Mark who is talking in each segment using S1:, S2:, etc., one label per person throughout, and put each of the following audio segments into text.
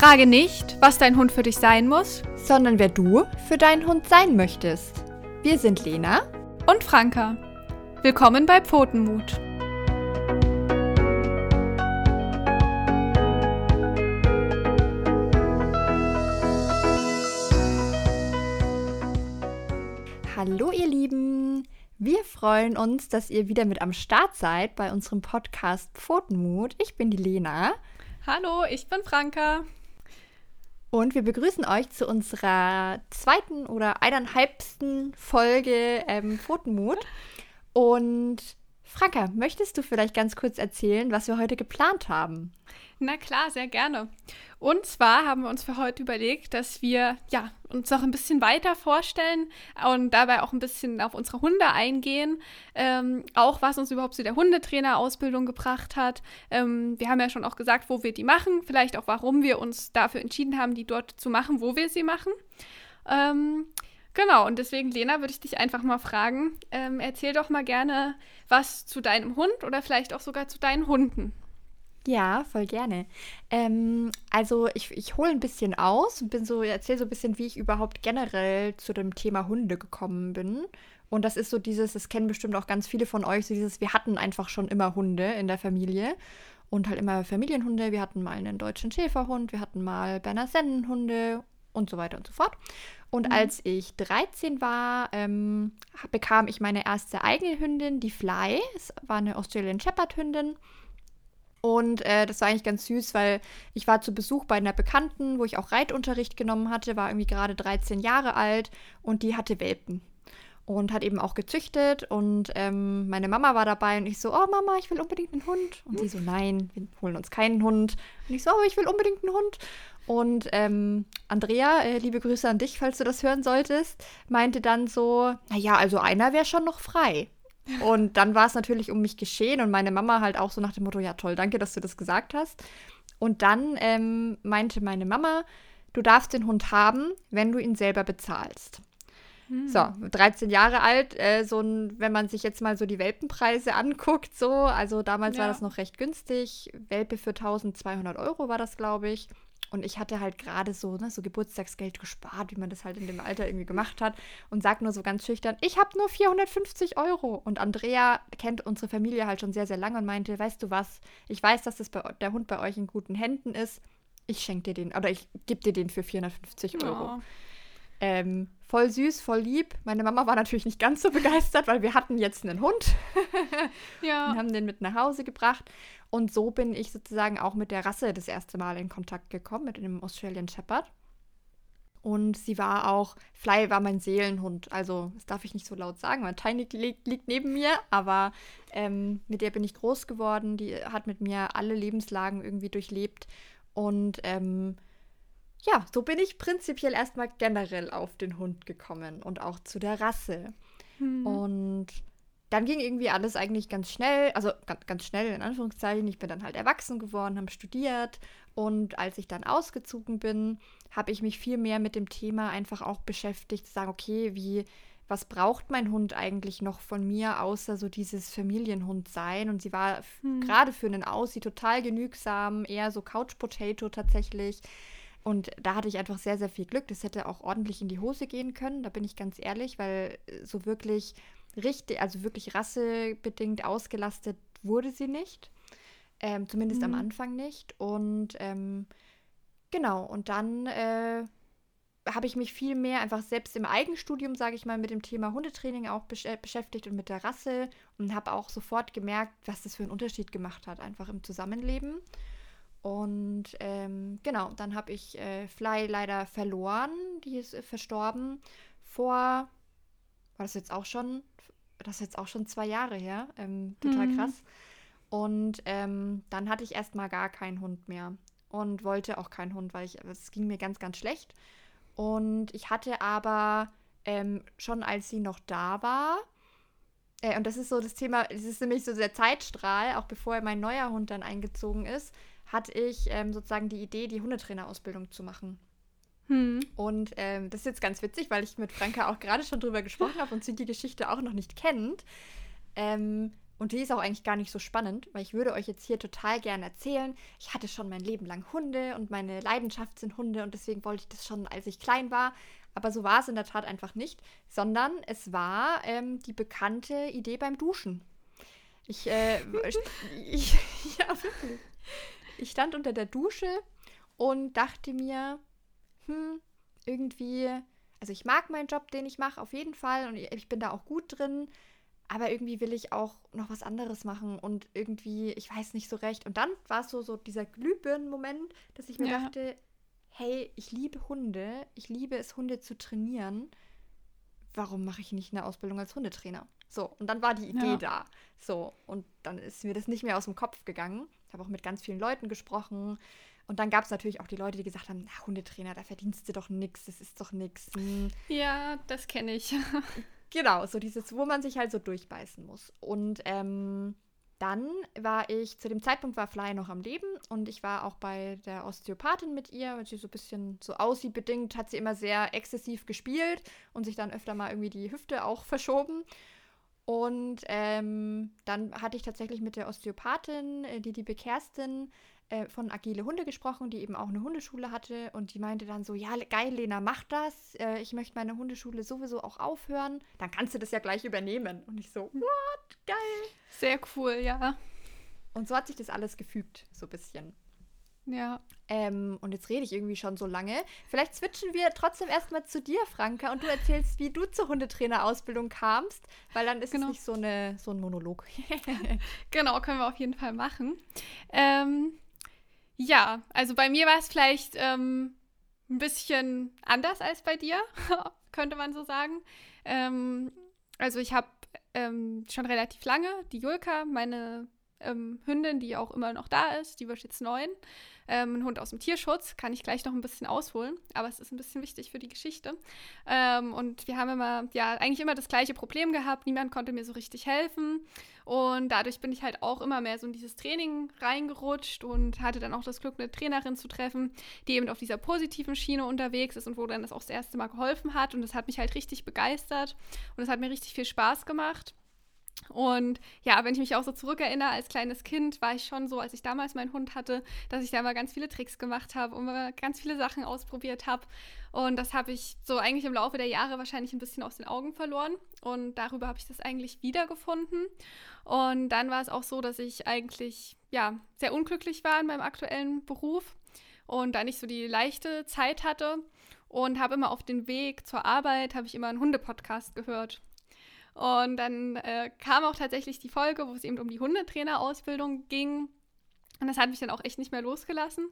S1: Frage nicht, was dein Hund für dich sein muss,
S2: sondern wer du für deinen Hund sein möchtest. Wir sind Lena
S1: und Franka. Willkommen bei Pfotenmut.
S2: Hallo ihr Lieben! Wir freuen uns, dass ihr wieder mit am Start seid bei unserem Podcast Pfotenmut. Ich bin die Lena.
S1: Hallo, ich bin Franka.
S2: Und wir begrüßen euch zu unserer zweiten oder eineinhalbsten Folge ähm, Pfotenmut. Und Franka, möchtest du vielleicht ganz kurz erzählen, was wir heute geplant haben?
S1: Na klar, sehr gerne. Und zwar haben wir uns für heute überlegt, dass wir ja, uns noch ein bisschen weiter vorstellen und dabei auch ein bisschen auf unsere Hunde eingehen. Ähm, auch was uns überhaupt zu der Hundetrainerausbildung gebracht hat. Ähm, wir haben ja schon auch gesagt, wo wir die machen, vielleicht auch warum wir uns dafür entschieden haben, die dort zu machen, wo wir sie machen. Ähm, Genau, und deswegen, Lena, würde ich dich einfach mal fragen, ähm, erzähl doch mal gerne was zu deinem Hund oder vielleicht auch sogar zu deinen Hunden.
S2: Ja, voll gerne. Ähm, also ich, ich hole ein bisschen aus und bin so, erzähle so ein bisschen, wie ich überhaupt generell zu dem Thema Hunde gekommen bin. Und das ist so dieses, das kennen bestimmt auch ganz viele von euch, so dieses, wir hatten einfach schon immer Hunde in der Familie und halt immer Familienhunde. Wir hatten mal einen deutschen Schäferhund, wir hatten mal Berner Sennenhunde und so weiter und so fort. Und mhm. als ich 13 war, ähm, bekam ich meine erste eigene Hündin, die Fly. Es war eine Australian Shepherd Hündin. Und äh, das war eigentlich ganz süß, weil ich war zu Besuch bei einer Bekannten, wo ich auch Reitunterricht genommen hatte, war irgendwie gerade 13 Jahre alt und die hatte Welpen und hat eben auch gezüchtet und ähm, meine Mama war dabei und ich so, oh Mama, ich will unbedingt einen Hund und sie so, nein, wir holen uns keinen Hund und ich so, oh, ich will unbedingt einen Hund und ähm, Andrea, äh, liebe Grüße an dich, falls du das hören solltest, meinte dann so, naja, also einer wäre schon noch frei und dann war es natürlich um mich geschehen und meine Mama halt auch so nach dem Motto, ja toll, danke, dass du das gesagt hast. Und dann ähm, meinte meine Mama, du darfst den Hund haben, wenn du ihn selber bezahlst. Hm. So, 13 Jahre alt, äh, so ein, wenn man sich jetzt mal so die Welpenpreise anguckt, so, also damals ja. war das noch recht günstig. Welpe für 1200 Euro war das, glaube ich. Und ich hatte halt gerade so, ne, so Geburtstagsgeld gespart, wie man das halt in dem Alter irgendwie gemacht hat. Und sag nur so ganz schüchtern, ich habe nur 450 Euro. Und Andrea kennt unsere Familie halt schon sehr, sehr lange und meinte, weißt du was, ich weiß, dass das bei, der Hund bei euch in guten Händen ist. Ich schenke dir den, oder ich gebe dir den für 450 Euro. Oh. Ähm, voll süß, voll lieb. Meine Mama war natürlich nicht ganz so begeistert, weil wir hatten jetzt einen Hund. ja. Und haben den mit nach Hause gebracht. Und so bin ich sozusagen auch mit der Rasse das erste Mal in Kontakt gekommen, mit dem Australian Shepherd. Und sie war auch, Fly war mein Seelenhund. Also, das darf ich nicht so laut sagen, weil Tiny liegt, liegt neben mir, aber ähm, mit der bin ich groß geworden. Die hat mit mir alle Lebenslagen irgendwie durchlebt. Und ähm, ja, so bin ich prinzipiell erstmal generell auf den Hund gekommen und auch zu der Rasse. Mhm. Und dann ging irgendwie alles eigentlich ganz schnell, also ganz, ganz schnell in Anführungszeichen. Ich bin dann halt erwachsen geworden, habe studiert und als ich dann ausgezogen bin, habe ich mich viel mehr mit dem Thema einfach auch beschäftigt, zu sagen, okay, wie, was braucht mein Hund eigentlich noch von mir, außer so dieses Familienhund sein? Und sie war hm. gerade für einen Aussie total genügsam, eher so Couch Potato tatsächlich. Und da hatte ich einfach sehr, sehr viel Glück. Das hätte auch ordentlich in die Hose gehen können, da bin ich ganz ehrlich, weil so wirklich richtig, also wirklich rassebedingt ausgelastet wurde sie nicht. Ähm, zumindest mhm. am Anfang nicht. Und ähm, genau, und dann äh, habe ich mich viel mehr einfach selbst im Eigenstudium, sage ich mal, mit dem Thema Hundetraining auch besch äh, beschäftigt und mit der Rasse und habe auch sofort gemerkt, was das für einen Unterschied gemacht hat, einfach im Zusammenleben. Und ähm, genau, dann habe ich äh, Fly leider verloren, die ist äh, verstorben vor, war das jetzt auch schon das ist jetzt auch schon zwei Jahre her, ähm, total mhm. krass. Und ähm, dann hatte ich erstmal gar keinen Hund mehr und wollte auch keinen Hund, weil ich, es ging mir ganz, ganz schlecht. Und ich hatte aber ähm, schon, als sie noch da war, äh, und das ist so das Thema, das ist nämlich so der Zeitstrahl, auch bevor mein neuer Hund dann eingezogen ist, hatte ich ähm, sozusagen die Idee, die Hundetrainerausbildung zu machen. Hm. Und ähm, das ist jetzt ganz witzig, weil ich mit Franka auch gerade schon drüber gesprochen habe und sie die Geschichte auch noch nicht kennt. Ähm, Und die ist auch eigentlich gar nicht so spannend, weil ich würde euch jetzt hier total gerne erzählen. Ich hatte schon mein Leben lang Hunde und meine Leidenschaft sind Hunde und deswegen wollte ich das schon, als ich klein war. Aber so war es in der Tat einfach nicht, sondern es war ähm, die bekannte Idee beim Duschen. Ich, äh, ich, ja, wirklich. Ich stand unter der Dusche und dachte mir, hm, irgendwie, also ich mag meinen Job, den ich mache, auf jeden Fall und ich bin da auch gut drin, aber irgendwie will ich auch noch was anderes machen und irgendwie, ich weiß nicht so recht. Und dann war es so, so dieser Glühbirnen-Moment, dass ich mir ja. dachte, hey, ich liebe Hunde, ich liebe es, Hunde zu trainieren. Warum mache ich nicht eine Ausbildung als Hundetrainer? So, und dann war die Idee ja. da. So, und dann ist mir das nicht mehr aus dem Kopf gegangen. Ich habe auch mit ganz vielen Leuten gesprochen. Und dann gab es natürlich auch die Leute, die gesagt haben, na, Hundetrainer, da verdienst du doch nichts, das ist doch nichts. Hm.
S1: Ja, das kenne ich.
S2: genau, so dieses, wo man sich halt so durchbeißen muss. Und ähm, dann war ich, zu dem Zeitpunkt war Fly noch am Leben und ich war auch bei der Osteopathin mit ihr, weil sie so ein bisschen so aussieht bedingt, hat sie immer sehr exzessiv gespielt und sich dann öfter mal irgendwie die Hüfte auch verschoben. Und ähm, dann hatte ich tatsächlich mit der Osteopathin, äh, die liebe Kerstin, äh, von Agile Hunde gesprochen, die eben auch eine Hundeschule hatte. Und die meinte dann so, ja, geil, Lena, mach das. Äh, ich möchte meine Hundeschule sowieso auch aufhören. Dann kannst du das ja gleich übernehmen. Und ich so, what? Geil.
S1: Sehr cool, ja.
S2: Und so hat sich das alles gefügt, so ein bisschen.
S1: Ja.
S2: Ähm, und jetzt rede ich irgendwie schon so lange. Vielleicht switchen wir trotzdem erstmal zu dir, Franka, und du erzählst, wie du zur Hundetrainerausbildung kamst, weil dann ist genau. es nicht so, eine, so ein Monolog.
S1: genau, können wir auf jeden Fall machen. Ähm, ja, also bei mir war es vielleicht ähm, ein bisschen anders als bei dir, könnte man so sagen. Ähm, also ich habe ähm, schon relativ lange die Julka, meine ähm, Hündin, die auch immer noch da ist, die wird jetzt neun. Ähm, ein Hund aus dem Tierschutz, kann ich gleich noch ein bisschen ausholen, aber es ist ein bisschen wichtig für die Geschichte. Ähm, und wir haben immer, ja, eigentlich immer das gleiche Problem gehabt. Niemand konnte mir so richtig helfen. Und dadurch bin ich halt auch immer mehr so in dieses Training reingerutscht und hatte dann auch das Glück, eine Trainerin zu treffen, die eben auf dieser positiven Schiene unterwegs ist und wo dann das auch das erste Mal geholfen hat. Und das hat mich halt richtig begeistert und es hat mir richtig viel Spaß gemacht. Und ja, wenn ich mich auch so zurückerinnere, als kleines Kind war ich schon so, als ich damals meinen Hund hatte, dass ich da mal ganz viele Tricks gemacht habe und mal ganz viele Sachen ausprobiert habe. Und das habe ich so eigentlich im Laufe der Jahre wahrscheinlich ein bisschen aus den Augen verloren. Und darüber habe ich das eigentlich wiedergefunden. Und dann war es auch so, dass ich eigentlich ja sehr unglücklich war in meinem aktuellen Beruf und da nicht so die leichte Zeit hatte. Und habe immer auf den Weg zur Arbeit, habe ich immer einen Hundepodcast gehört. Und dann äh, kam auch tatsächlich die Folge, wo es eben um die Hundetrainerausbildung ging. Und das hat mich dann auch echt nicht mehr losgelassen.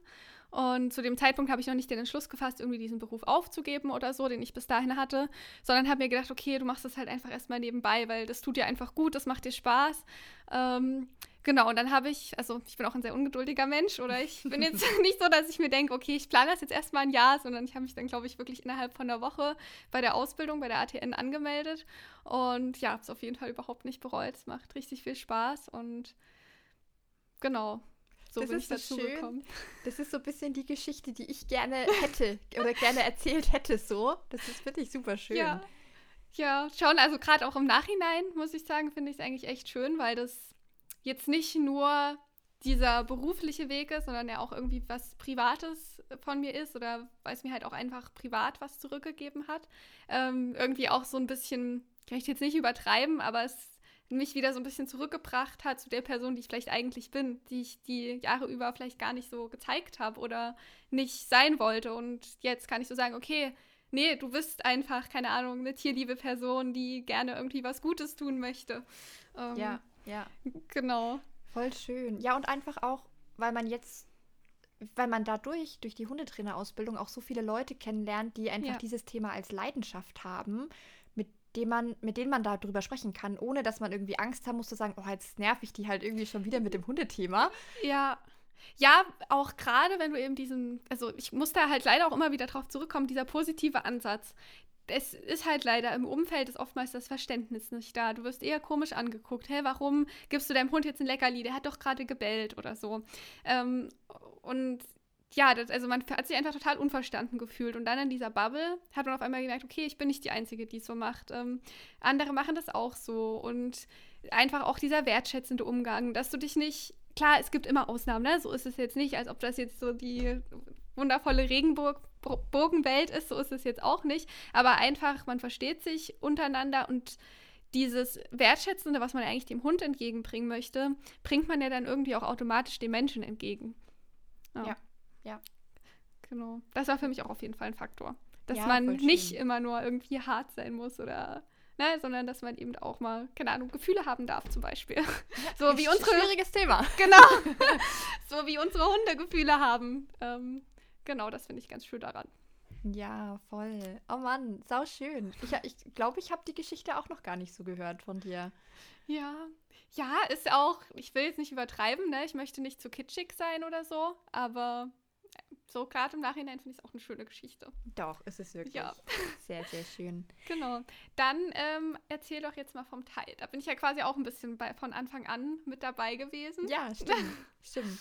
S1: Und zu dem Zeitpunkt habe ich noch nicht den Entschluss gefasst, irgendwie diesen Beruf aufzugeben oder so, den ich bis dahin hatte, sondern habe mir gedacht, okay, du machst das halt einfach erstmal nebenbei, weil das tut dir einfach gut, das macht dir Spaß. Ähm, genau, und dann habe ich, also ich bin auch ein sehr ungeduldiger Mensch oder ich bin jetzt nicht so, dass ich mir denke, okay, ich plane das jetzt erstmal ein Jahr, sondern ich habe mich dann, glaube ich, wirklich innerhalb von einer Woche bei der Ausbildung, bei der ATN angemeldet und ja, habe es auf jeden Fall überhaupt nicht bereut. Es macht richtig viel Spaß und genau, so das bin ich dazu schön. gekommen.
S2: Das ist so ein bisschen die Geschichte, die ich gerne hätte oder gerne erzählt hätte so. Das ist wirklich super schön.
S1: Ja, ja schon. Also gerade auch im Nachhinein, muss ich sagen, finde ich es eigentlich echt schön, weil das jetzt nicht nur dieser berufliche Weg ist, sondern ja auch irgendwie was Privates von mir ist oder weil es mir halt auch einfach privat was zurückgegeben hat. Ähm, irgendwie auch so ein bisschen, kann ich jetzt nicht übertreiben, aber es mich wieder so ein bisschen zurückgebracht hat zu der Person, die ich vielleicht eigentlich bin, die ich die Jahre über vielleicht gar nicht so gezeigt habe oder nicht sein wollte. Und jetzt kann ich so sagen, okay, nee, du bist einfach, keine Ahnung, eine tierliebe Person, die gerne irgendwie was Gutes tun möchte.
S2: Ähm, ja, ja.
S1: Genau.
S2: Voll schön. Ja, und einfach auch, weil man jetzt weil man dadurch, durch die Hundetrainerausbildung, auch so viele Leute kennenlernt, die einfach ja. dieses Thema als Leidenschaft haben dem man, mit denen man darüber sprechen kann, ohne dass man irgendwie Angst haben muss zu sagen, oh, jetzt nerv ich die halt irgendwie schon wieder mit dem Hundethema.
S1: Ja. Ja, auch gerade wenn du eben diesen, also ich muss da halt leider auch immer wieder drauf zurückkommen, dieser positive Ansatz. Es ist halt leider im Umfeld ist oftmals das Verständnis nicht da. Du wirst eher komisch angeguckt. Hä, warum gibst du deinem Hund jetzt ein Leckerli? Der hat doch gerade gebellt oder so. Ähm, und ja, das, also man hat sich einfach total unverstanden gefühlt. Und dann in dieser Bubble hat man auf einmal gemerkt, okay, ich bin nicht die Einzige, die es so macht. Ähm, andere machen das auch so. Und einfach auch dieser wertschätzende Umgang, dass du dich nicht, klar, es gibt immer Ausnahmen, ne? So ist es jetzt nicht, als ob das jetzt so die wundervolle Regenbogenwelt ist, so ist es jetzt auch nicht. Aber einfach, man versteht sich untereinander und dieses Wertschätzende, was man eigentlich dem Hund entgegenbringen möchte, bringt man ja dann irgendwie auch automatisch dem Menschen entgegen.
S2: Ja. ja. ja.
S1: Genau. Das war für mich auch auf jeden Fall ein Faktor. Dass ja, man nicht immer nur irgendwie hart sein muss oder Ne, sondern dass man eben auch mal, keine Ahnung, Gefühle haben darf zum Beispiel. Ja,
S2: so wie unsere
S1: schwieriges Thema. Genau. so wie unsere Hunde Gefühle haben. Ähm, genau, das finde ich ganz schön daran.
S2: Ja, voll. Oh Mann, sau schön. Ich glaube, ich, glaub, ich habe die Geschichte auch noch gar nicht so gehört von dir.
S1: Ja, ja, ist auch, ich will jetzt nicht übertreiben, ne? Ich möchte nicht zu kitschig sein oder so, aber so gerade im Nachhinein finde ich es auch eine schöne Geschichte.
S2: Doch, ist es wirklich. Ja. Sehr, sehr schön.
S1: Genau. Dann ähm, erzähl doch jetzt mal vom Teil. Da bin ich ja quasi auch ein bisschen bei, von Anfang an mit dabei gewesen.
S2: Ja, stimmt. stimmt.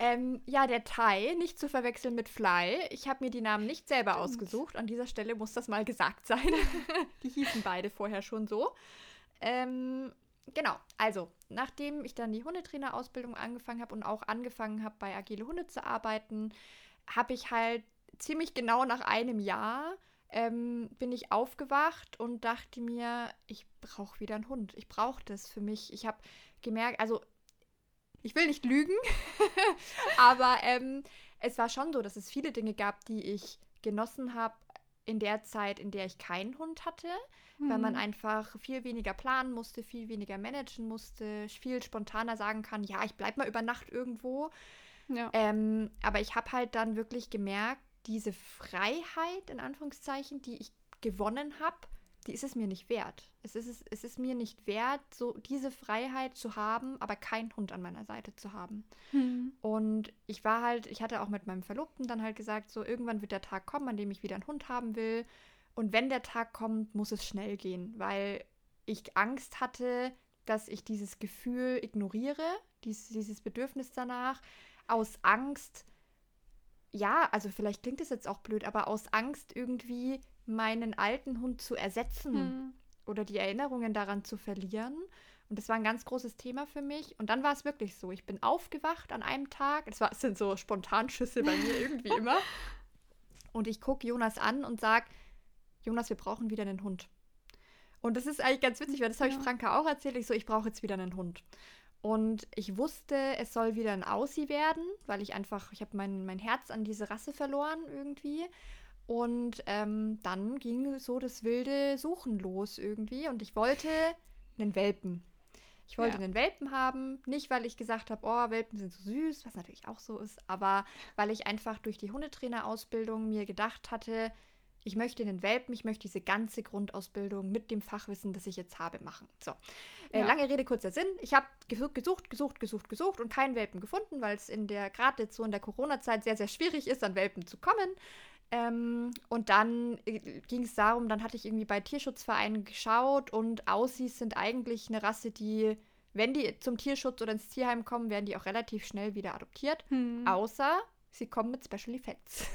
S2: Ähm, ja, der Thai, nicht zu verwechseln mit Fly. Ich habe mir die Namen nicht selber stimmt. ausgesucht. An dieser Stelle muss das mal gesagt sein. die hießen beide vorher schon so. Ähm, genau, also nachdem ich dann die Hundetrainerausbildung angefangen habe und auch angefangen habe, bei Agile Hunde zu arbeiten, habe ich halt ziemlich genau nach einem Jahr ähm, bin ich aufgewacht und dachte mir, ich brauche wieder einen Hund. Ich brauche das für mich. Ich habe gemerkt, also ich will nicht lügen, aber ähm, es war schon so, dass es viele Dinge gab, die ich genossen habe in der Zeit, in der ich keinen Hund hatte, mhm. weil man mhm. einfach viel weniger planen musste, viel weniger managen musste, viel spontaner sagen kann, ja, ich bleibe mal über Nacht irgendwo. Ja. Ähm, aber ich habe halt dann wirklich gemerkt, diese Freiheit, in Anführungszeichen, die ich gewonnen habe, die ist es mir nicht wert. Es ist, es ist mir nicht wert, so diese Freiheit zu haben, aber keinen Hund an meiner Seite zu haben. Hm. Und ich war halt, ich hatte auch mit meinem Verlobten dann halt gesagt, so irgendwann wird der Tag kommen, an dem ich wieder einen Hund haben will. Und wenn der Tag kommt, muss es schnell gehen, weil ich Angst hatte, dass ich dieses Gefühl ignoriere, dieses, dieses Bedürfnis danach, aus Angst, ja, also vielleicht klingt es jetzt auch blöd, aber aus Angst irgendwie meinen alten Hund zu ersetzen hm. oder die Erinnerungen daran zu verlieren. Und das war ein ganz großes Thema für mich. Und dann war es wirklich so. Ich bin aufgewacht an einem Tag. Es, war, es sind so Spontanschüsse bei mir irgendwie immer. Und ich gucke Jonas an und sage, Jonas, wir brauchen wieder einen Hund. Und das ist eigentlich ganz witzig, weil das habe ich Franka auch erzählt. Ich so, ich brauche jetzt wieder einen Hund. Und ich wusste, es soll wieder ein Aussie werden, weil ich einfach, ich habe mein, mein Herz an diese Rasse verloren irgendwie. Und ähm, dann ging so das wilde Suchen los irgendwie. Und ich wollte einen Welpen. Ich wollte ja. einen Welpen haben, nicht weil ich gesagt habe, oh, Welpen sind so süß, was natürlich auch so ist, aber weil ich einfach durch die Hundetrainerausbildung mir gedacht hatte, ich möchte den Welpen, ich möchte diese ganze Grundausbildung mit dem Fachwissen, das ich jetzt habe, machen. So, äh, lange Rede, kurzer Sinn. Ich habe gesucht, gesucht, gesucht, gesucht und keinen Welpen gefunden, weil es in der, gerade jetzt so in der Corona-Zeit sehr, sehr schwierig ist, an Welpen zu kommen. Ähm, und dann äh, ging es darum, dann hatte ich irgendwie bei Tierschutzvereinen geschaut und Aussies sind eigentlich eine Rasse, die, wenn die zum Tierschutz oder ins Tierheim kommen, werden die auch relativ schnell wieder adoptiert. Hm. Außer sie kommen mit Special Effects.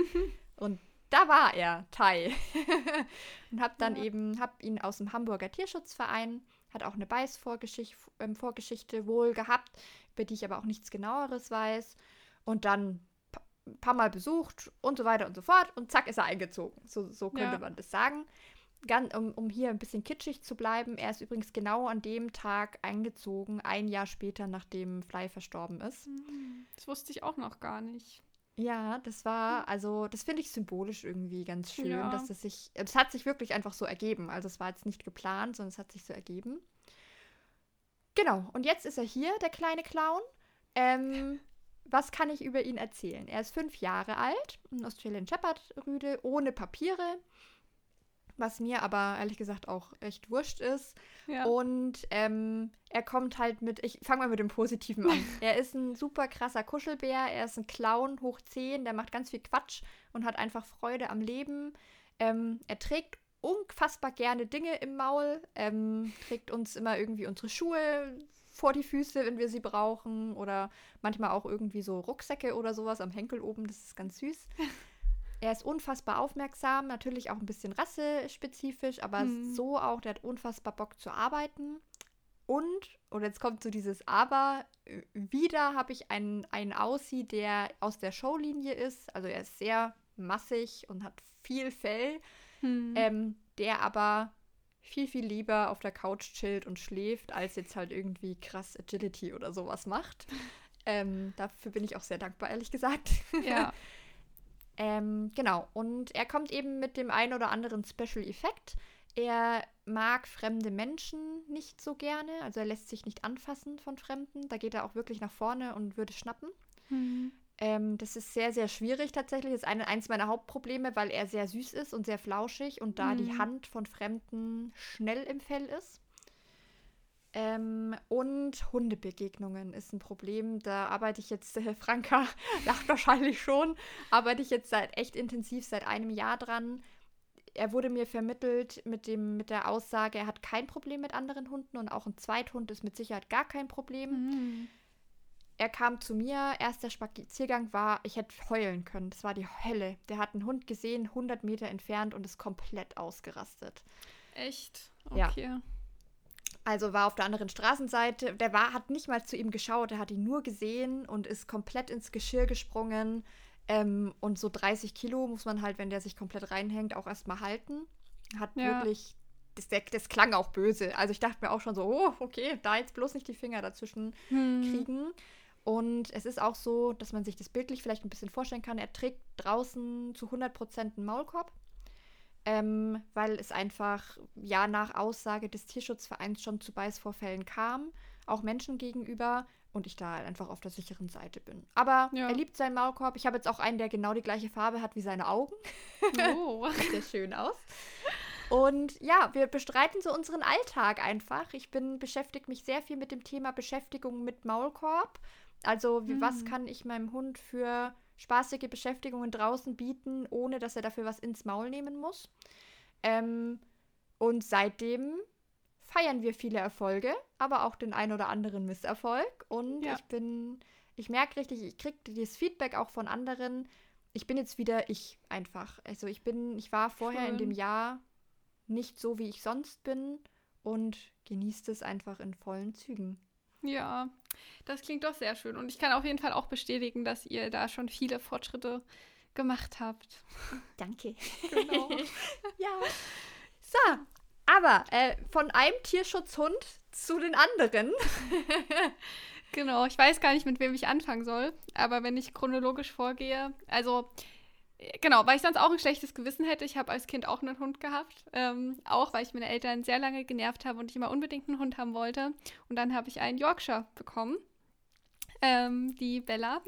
S2: und da war er, Tai. und hab dann ja. eben, hab ihn aus dem Hamburger Tierschutzverein, hat auch eine Beißvorgeschichte ähm, Vorgeschichte wohl gehabt, über die ich aber auch nichts genaueres weiß. Und dann ein paar Mal besucht und so weiter und so fort. Und zack, ist er eingezogen. So, so könnte ja. man das sagen. Ganz, um, um hier ein bisschen kitschig zu bleiben, er ist übrigens genau an dem Tag eingezogen, ein Jahr später, nachdem Fly verstorben ist. Hm,
S1: das wusste ich auch noch gar nicht.
S2: Ja, das war, also das finde ich symbolisch irgendwie ganz schön, ja. dass es sich, es hat sich wirklich einfach so ergeben. Also es war jetzt nicht geplant, sondern es hat sich so ergeben. Genau, und jetzt ist er hier, der kleine Clown. Ähm, was kann ich über ihn erzählen? Er ist fünf Jahre alt, ein Australian Shepherd Rüde, ohne Papiere was mir aber ehrlich gesagt auch echt wurscht ist. Ja. Und ähm, er kommt halt mit, ich fange mal mit dem Positiven an. er ist ein super krasser Kuschelbär, er ist ein Clown hoch 10, der macht ganz viel Quatsch und hat einfach Freude am Leben. Ähm, er trägt unfassbar gerne Dinge im Maul, ähm, trägt uns immer irgendwie unsere Schuhe, vor die Füße, wenn wir sie brauchen. Oder manchmal auch irgendwie so Rucksäcke oder sowas am Henkel oben. Das ist ganz süß. Er ist unfassbar aufmerksam, natürlich auch ein bisschen rassespezifisch, aber mhm. so auch, der hat unfassbar Bock zu arbeiten. Und, und jetzt kommt so dieses Aber, wieder habe ich einen, einen Aussie, der aus der Showlinie ist. Also er ist sehr massig und hat viel Fell, mhm. ähm, der aber viel, viel lieber auf der Couch chillt und schläft, als jetzt halt irgendwie krass Agility oder sowas macht. Ähm, dafür bin ich auch sehr dankbar, ehrlich gesagt.
S1: Ja.
S2: ähm, genau, und er kommt eben mit dem einen oder anderen Special Effekt. Er mag fremde Menschen nicht so gerne, also er lässt sich nicht anfassen von Fremden. Da geht er auch wirklich nach vorne und würde schnappen. Mhm. Ähm, das ist sehr, sehr schwierig tatsächlich. Das ist eine, eins meiner Hauptprobleme, weil er sehr süß ist und sehr flauschig und da mhm. die Hand von Fremden schnell im Fell ist. Ähm, und Hundebegegnungen ist ein Problem. Da arbeite ich jetzt, äh, Franka lacht wahrscheinlich schon, arbeite ich jetzt seit echt intensiv seit einem Jahr dran. Er wurde mir vermittelt mit, dem, mit der Aussage, er hat kein Problem mit anderen Hunden und auch ein Zweithund ist mit Sicherheit gar kein Problem. Mhm er kam zu mir, erster Spaziergang war, ich hätte heulen können. Das war die Hölle. Der hat einen Hund gesehen, 100 Meter entfernt und ist komplett ausgerastet.
S1: Echt? Okay.
S2: Ja. Also war auf der anderen Straßenseite. Der war, hat nicht mal zu ihm geschaut, er hat ihn nur gesehen und ist komplett ins Geschirr gesprungen. Ähm, und so 30 Kilo muss man halt, wenn der sich komplett reinhängt, auch erstmal halten. Hat ja. wirklich das, das, klang auch böse. Also ich dachte mir auch schon so, oh, okay, da jetzt bloß nicht die Finger dazwischen hm. kriegen. Und es ist auch so, dass man sich das bildlich vielleicht ein bisschen vorstellen kann. Er trägt draußen zu 100% einen Maulkorb, ähm, weil es einfach ja nach Aussage des Tierschutzvereins schon zu Beißvorfällen kam, auch Menschen gegenüber und ich da einfach auf der sicheren Seite bin. Aber ja. er liebt seinen Maulkorb. Ich habe jetzt auch einen, der genau die gleiche Farbe hat wie seine Augen. Oh. Sieht sehr schön aus. Und ja, wir bestreiten so unseren Alltag einfach. Ich bin beschäftigt mich sehr viel mit dem Thema Beschäftigung mit Maulkorb also, wie, mhm. was kann ich meinem Hund für spaßige Beschäftigungen draußen bieten, ohne dass er dafür was ins Maul nehmen muss? Ähm, und seitdem feiern wir viele Erfolge, aber auch den ein oder anderen Misserfolg. Und ja. ich bin, ich merke richtig, ich kriege das Feedback auch von anderen. Ich bin jetzt wieder ich einfach. Also ich bin, ich war vorher Schön. in dem Jahr nicht so, wie ich sonst bin und genieße es einfach in vollen Zügen.
S1: Ja, das klingt doch sehr schön. Und ich kann auf jeden Fall auch bestätigen, dass ihr da schon viele Fortschritte gemacht habt.
S2: Danke. Genau. ja. So, aber äh, von einem Tierschutzhund zu den anderen.
S1: genau, ich weiß gar nicht, mit wem ich anfangen soll. Aber wenn ich chronologisch vorgehe, also Genau, weil ich sonst auch ein schlechtes Gewissen hätte. Ich habe als Kind auch einen Hund gehabt. Ähm, auch weil ich meine Eltern sehr lange genervt habe und ich immer unbedingt einen Hund haben wollte. Und dann habe ich einen Yorkshire bekommen. Ähm, die Bella.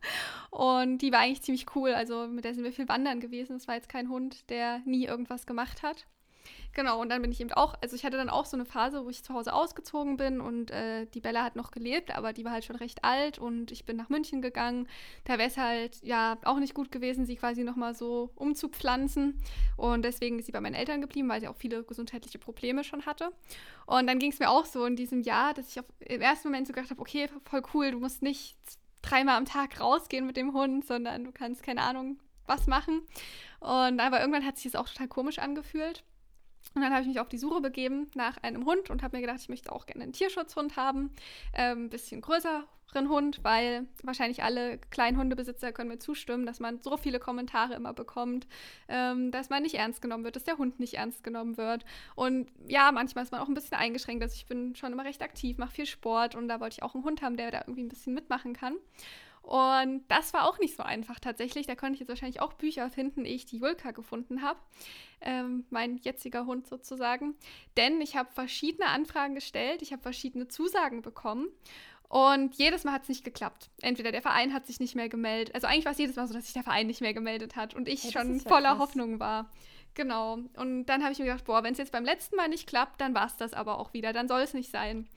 S1: und die war eigentlich ziemlich cool. Also mit der sind wir viel wandern gewesen. Es war jetzt kein Hund, der nie irgendwas gemacht hat. Genau, und dann bin ich eben auch, also ich hatte dann auch so eine Phase, wo ich zu Hause ausgezogen bin und äh, die Bella hat noch gelebt, aber die war halt schon recht alt und ich bin nach München gegangen. Da wäre es halt ja auch nicht gut gewesen, sie quasi nochmal so umzupflanzen. Und deswegen ist sie bei meinen Eltern geblieben, weil sie auch viele gesundheitliche Probleme schon hatte. Und dann ging es mir auch so in diesem Jahr, dass ich auf, im ersten Moment so gedacht habe, okay, voll cool, du musst nicht dreimal am Tag rausgehen mit dem Hund, sondern du kannst, keine Ahnung, was machen. Und aber irgendwann hat sich das auch total komisch angefühlt. Und dann habe ich mich auf die Suche begeben nach einem Hund und habe mir gedacht, ich möchte auch gerne einen Tierschutzhund haben. Ein ähm, bisschen größeren Hund, weil wahrscheinlich alle kleinen Hundebesitzer können mir zustimmen, dass man so viele Kommentare immer bekommt, ähm, dass man nicht ernst genommen wird, dass der Hund nicht ernst genommen wird. Und ja, manchmal ist man auch ein bisschen eingeschränkt. Also ich bin schon immer recht aktiv, mache viel Sport und da wollte ich auch einen Hund haben, der da irgendwie ein bisschen mitmachen kann. Und das war auch nicht so einfach tatsächlich. Da konnte ich jetzt wahrscheinlich auch Bücher finden, ehe ich die Julka gefunden habe. Ähm, mein jetziger Hund sozusagen. Denn ich habe verschiedene Anfragen gestellt, ich habe verschiedene Zusagen bekommen. Und jedes Mal hat es nicht geklappt. Entweder der Verein hat sich nicht mehr gemeldet. Also eigentlich war es jedes Mal so, dass sich der Verein nicht mehr gemeldet hat und ich ja, schon voller krass. Hoffnung war. Genau. Und dann habe ich mir gedacht, boah, wenn es jetzt beim letzten Mal nicht klappt, dann war es das aber auch wieder. Dann soll es nicht sein.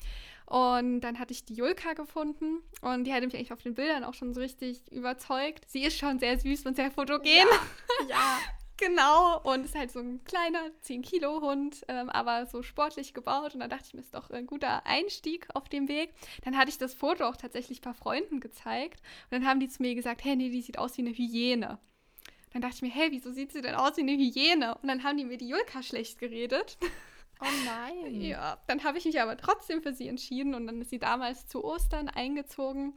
S1: Und dann hatte ich die Julka gefunden und die hatte mich eigentlich auf den Bildern auch schon so richtig überzeugt. Sie ist schon sehr süß und sehr fotogen.
S2: Ja. ja.
S1: Genau, und ist halt so ein kleiner 10-Kilo-Hund, ähm, aber so sportlich gebaut. Und da dachte ich mir, ist doch ein guter Einstieg auf dem Weg. Dann hatte ich das Foto auch tatsächlich ein paar Freunden gezeigt. Und dann haben die zu mir gesagt, hey, nee, die sieht aus wie eine Hyäne. Dann dachte ich mir, hey, wieso sieht sie denn aus wie eine Hyäne? Und dann haben die mir die Julka schlecht geredet.
S2: Oh nein.
S1: Ja, dann habe ich mich aber trotzdem für sie entschieden und dann ist sie damals zu Ostern eingezogen.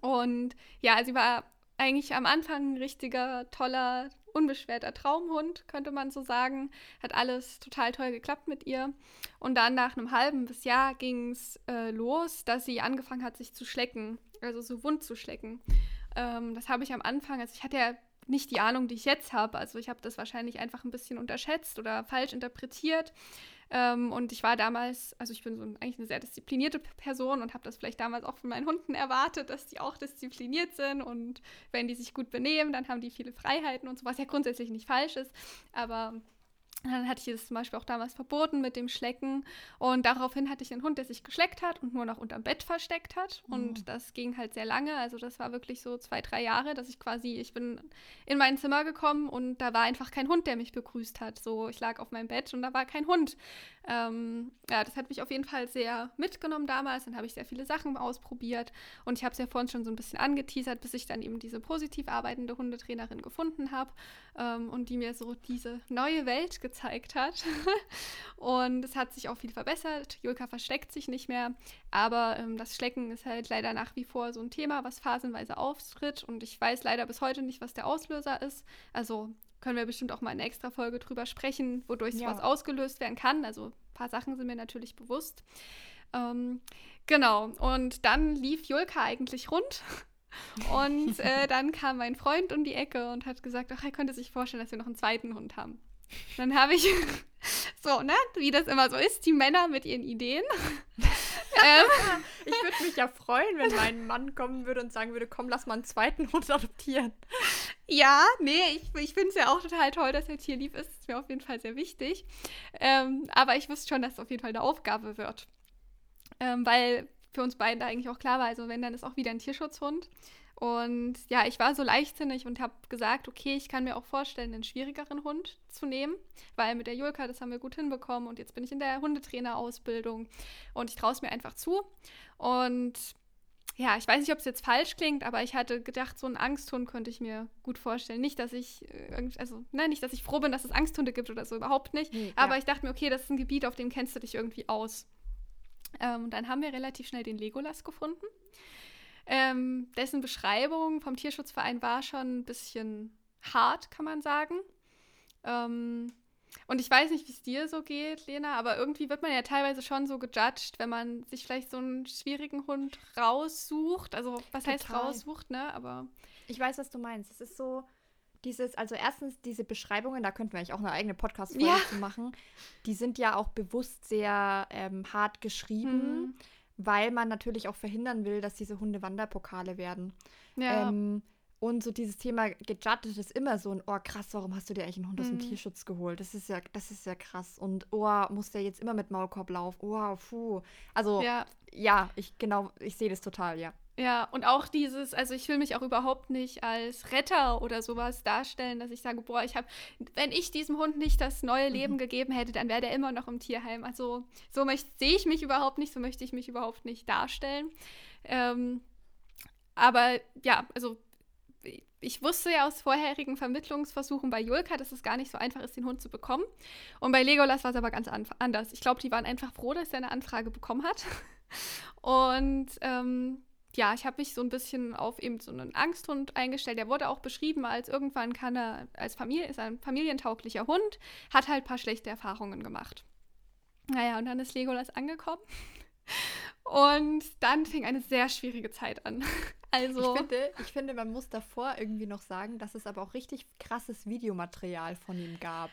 S1: Und ja, sie war eigentlich am Anfang ein richtiger, toller, unbeschwerter Traumhund, könnte man so sagen. Hat alles total toll geklappt mit ihr. Und dann nach einem halben bis Jahr ging es äh, los, dass sie angefangen hat, sich zu schlecken, also so wund zu schlecken. Ähm, das habe ich am Anfang, also ich hatte ja nicht die Ahnung, die ich jetzt habe. Also ich habe das wahrscheinlich einfach ein bisschen unterschätzt oder falsch interpretiert. Ähm, und ich war damals, also ich bin so ein, eigentlich eine sehr disziplinierte Person und habe das vielleicht damals auch von meinen Hunden erwartet, dass die auch diszipliniert sind und wenn die sich gut benehmen, dann haben die viele Freiheiten und so, was ja grundsätzlich nicht falsch ist. Aber dann hatte ich es zum Beispiel auch damals verboten mit dem Schlecken. Und daraufhin hatte ich einen Hund, der sich geschleckt hat und nur noch unterm Bett versteckt hat. Mhm. Und das ging halt sehr lange. Also das war wirklich so zwei, drei Jahre, dass ich quasi, ich bin in mein Zimmer gekommen und da war einfach kein Hund, der mich begrüßt hat. So, ich lag auf meinem Bett und da war kein Hund. Ähm, ja, das hat mich auf jeden Fall sehr mitgenommen damals. Dann habe ich sehr viele Sachen ausprobiert. Und ich habe es ja vorhin schon so ein bisschen angeteasert, bis ich dann eben diese positiv arbeitende Hundetrainerin gefunden habe ähm, und die mir so diese neue Welt gezeigt gezeigt hat. und es hat sich auch viel verbessert. Julka versteckt sich nicht mehr. Aber ähm, das Schlecken ist halt leider nach wie vor so ein Thema, was phasenweise auftritt. Und ich weiß leider bis heute nicht, was der Auslöser ist. Also können wir bestimmt auch mal eine extra Folge drüber sprechen, wodurch ja. sowas ausgelöst werden kann. Also ein paar Sachen sind mir natürlich bewusst. Ähm, genau, und dann lief Julka eigentlich rund. Und äh, dann kam mein Freund um die Ecke und hat gesagt, ach, er könnte sich vorstellen, dass wir noch einen zweiten Hund haben. Dann habe ich so, ne, wie das immer so ist, die Männer mit ihren Ideen.
S2: ähm, ich würde mich ja freuen, wenn mein Mann kommen würde und sagen würde, komm, lass mal einen zweiten Hund adoptieren.
S1: Ja, nee, ich, ich finde es ja auch total toll, dass er tierlieb ist. Das ist mir auf jeden Fall sehr wichtig. Ähm, aber ich wusste schon, dass es auf jeden Fall eine Aufgabe wird. Ähm, weil für uns beiden da eigentlich auch klar war, also wenn, dann ist auch wieder ein Tierschutzhund. Und ja, ich war so leichtsinnig und habe gesagt, okay, ich kann mir auch vorstellen, einen schwierigeren Hund zu nehmen, weil mit der Julka, das haben wir gut hinbekommen und jetzt bin ich in der Hundetrainerausbildung und ich traue es mir einfach zu. Und ja, ich weiß nicht, ob es jetzt falsch klingt, aber ich hatte gedacht, so einen Angsthund könnte ich mir gut vorstellen. Nicht, dass ich, also, nein, nicht, dass ich froh bin, dass es Angsthunde gibt oder so, überhaupt nicht. Nee, aber ja. ich dachte mir, okay, das ist ein Gebiet, auf dem kennst du dich irgendwie aus. Ähm, und dann haben wir relativ schnell den Legolas gefunden. Ähm, dessen Beschreibung vom Tierschutzverein war schon ein bisschen hart, kann man sagen. Ähm, und ich weiß nicht, wie es dir so geht, Lena, aber irgendwie wird man ja teilweise schon so gejudged, wenn man sich vielleicht so einen schwierigen Hund raussucht. Also, was Total. heißt raussucht, ne? Aber.
S2: Ich weiß, was du meinst. Es ist so, dieses, also erstens diese Beschreibungen, da könnten wir eigentlich auch eine eigene Podcast-Folge ja. zu machen, die sind ja auch bewusst sehr ähm, hart geschrieben. Mhm weil man natürlich auch verhindern will, dass diese Hunde Wanderpokale werden. Ja. Ähm, und so dieses Thema gejudged ist immer so ein, oh krass, warum hast du dir eigentlich einen Hund aus dem mhm. Tierschutz geholt? Das ist ja, das ist ja krass. Und oh, muss der jetzt immer mit Maulkorb laufen? Oh, puh. Also ja, ja ich genau, ich sehe das total, ja.
S1: Ja, und auch dieses, also ich will mich auch überhaupt nicht als Retter oder sowas darstellen, dass ich sage, boah, ich habe, wenn ich diesem Hund nicht das neue mhm. Leben mhm. gegeben hätte, dann wäre der immer noch im Tierheim. Also so sehe ich mich überhaupt nicht, so möchte ich mich überhaupt nicht darstellen. Ähm, aber ja, also ich wusste ja aus vorherigen Vermittlungsversuchen bei Julka, dass es gar nicht so einfach ist, den Hund zu bekommen. Und bei Legolas war es aber ganz anders. Ich glaube, die waren einfach froh, dass er eine Anfrage bekommen hat. Und ähm, ja, ich habe mich so ein bisschen auf eben so einen Angsthund eingestellt. Der wurde auch beschrieben als irgendwann kann er als Familie, ist ein familientauglicher Hund, hat halt ein paar schlechte Erfahrungen gemacht. Naja, und dann ist Legolas angekommen. Und dann fing eine sehr schwierige Zeit an. Also.
S2: Ich finde, ich finde, man muss davor irgendwie noch sagen, dass es aber auch richtig krasses Videomaterial von ihm gab.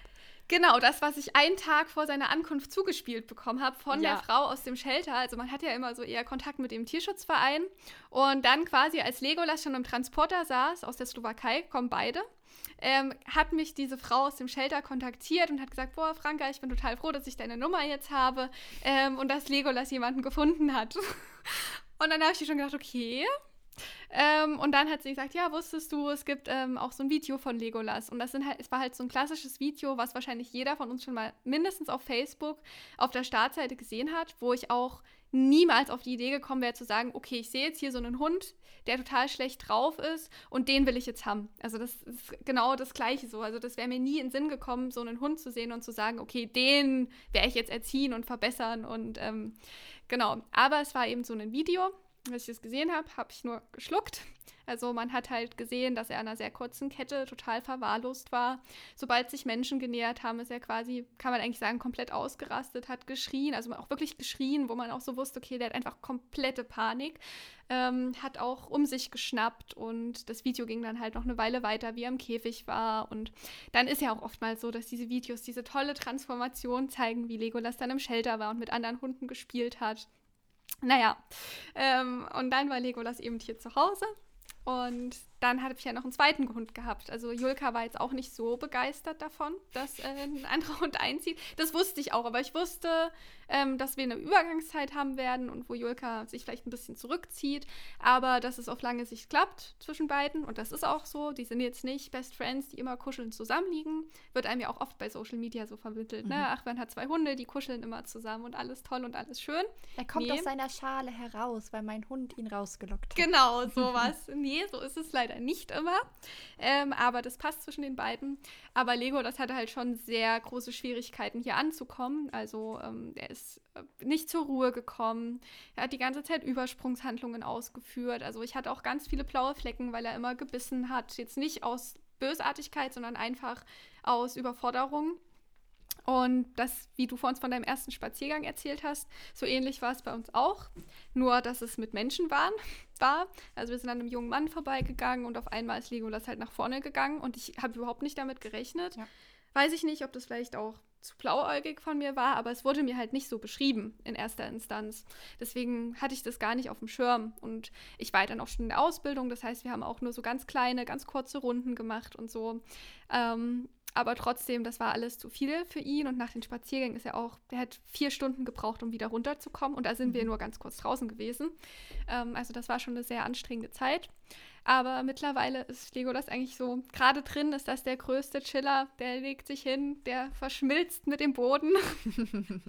S1: Genau, das, was ich einen Tag vor seiner Ankunft zugespielt bekommen habe von ja. der Frau aus dem Shelter. Also man hat ja immer so eher Kontakt mit dem Tierschutzverein. Und dann quasi, als Legolas schon im Transporter saß, aus der Slowakei, kommen beide, ähm, hat mich diese Frau aus dem Shelter kontaktiert und hat gesagt, boah, Franka, ich bin total froh, dass ich deine Nummer jetzt habe ähm, und dass Legolas jemanden gefunden hat. und dann habe ich schon gedacht, okay, Ähm, und dann hat sie gesagt, ja, wusstest du, es gibt ähm, auch so ein Video von Legolas. Und das sind halt, es war halt so ein klassisches Video, was wahrscheinlich jeder von uns schon mal mindestens auf Facebook auf der Startseite gesehen hat, wo ich auch niemals auf die Idee gekommen wäre zu sagen, okay, ich sehe jetzt hier so einen Hund, der total schlecht drauf ist und den will ich jetzt haben. Also das ist genau das Gleiche so. Also das wäre mir nie in den Sinn gekommen, so einen Hund zu sehen und zu sagen, okay, den werde ich jetzt erziehen und verbessern und ähm, genau. Aber es war eben so ein Video als ich das gesehen habe, habe ich nur geschluckt. Also man hat halt gesehen, dass er an einer sehr kurzen Kette total verwahrlost war. Sobald sich Menschen genähert haben, ist er quasi, kann man eigentlich sagen, komplett ausgerastet, hat geschrien, also auch wirklich geschrien, wo man auch so wusste, okay, der hat einfach komplette Panik, ähm, hat auch um sich geschnappt und das Video ging dann halt noch eine Weile weiter, wie er im Käfig war. Und dann ist ja auch oftmals so, dass diese Videos diese tolle Transformation zeigen, wie Legolas dann im Shelter war und mit anderen Hunden gespielt hat. Naja, ähm, und dann war Legolas eben hier zu Hause. Und dann hatte ich ja noch einen zweiten Hund gehabt. Also Julka war jetzt auch nicht so begeistert davon, dass äh, ein anderer Hund einzieht. Das wusste ich auch, aber ich wusste, ähm, dass wir eine Übergangszeit haben werden und wo Julka sich vielleicht ein bisschen zurückzieht, aber dass es auf lange Sicht klappt zwischen beiden. Und das ist auch so. Die sind jetzt nicht Best Friends, die immer kuscheln zusammenliegen. Wird einem ja auch oft bei Social Media so vermittelt. Ne? Mhm. Ne? Ach, man hat zwei Hunde, die kuscheln immer zusammen und alles toll und alles schön.
S2: Er kommt nee. aus seiner Schale heraus, weil mein Hund ihn rausgelockt hat.
S1: Genau, sowas. nee, so ist es leider leider nicht immer. Ähm, aber das passt zwischen den beiden. Aber Lego, das hatte halt schon sehr große Schwierigkeiten, hier anzukommen. Also ähm, er ist äh, nicht zur Ruhe gekommen. Er hat die ganze Zeit Übersprungshandlungen ausgeführt. Also ich hatte auch ganz viele blaue Flecken, weil er immer gebissen hat. Jetzt nicht aus Bösartigkeit, sondern einfach aus Überforderung. Und das, wie du vor uns von deinem ersten Spaziergang erzählt hast, so ähnlich war es bei uns auch. Nur, dass es mit Menschen waren, war. Also wir sind an einem jungen Mann vorbeigegangen und auf einmal ist Legolas halt nach vorne gegangen und ich habe überhaupt nicht damit gerechnet. Ja. Weiß ich nicht, ob das vielleicht auch zu blauäugig von mir war, aber es wurde mir halt nicht so beschrieben in erster Instanz. Deswegen hatte ich das gar nicht auf dem Schirm. Und ich war dann auch schon in der Ausbildung. Das heißt, wir haben auch nur so ganz kleine, ganz kurze Runden gemacht und so. Ähm, aber trotzdem, das war alles zu viel für ihn. Und nach den Spaziergängen ist er auch, der hat vier Stunden gebraucht, um wieder runterzukommen. Und da sind mhm. wir nur ganz kurz draußen gewesen. Ähm, also das war schon eine sehr anstrengende Zeit. Aber mittlerweile ist Legolas eigentlich so, gerade drin ist das der größte Chiller. Der legt sich hin, der verschmilzt mit dem Boden.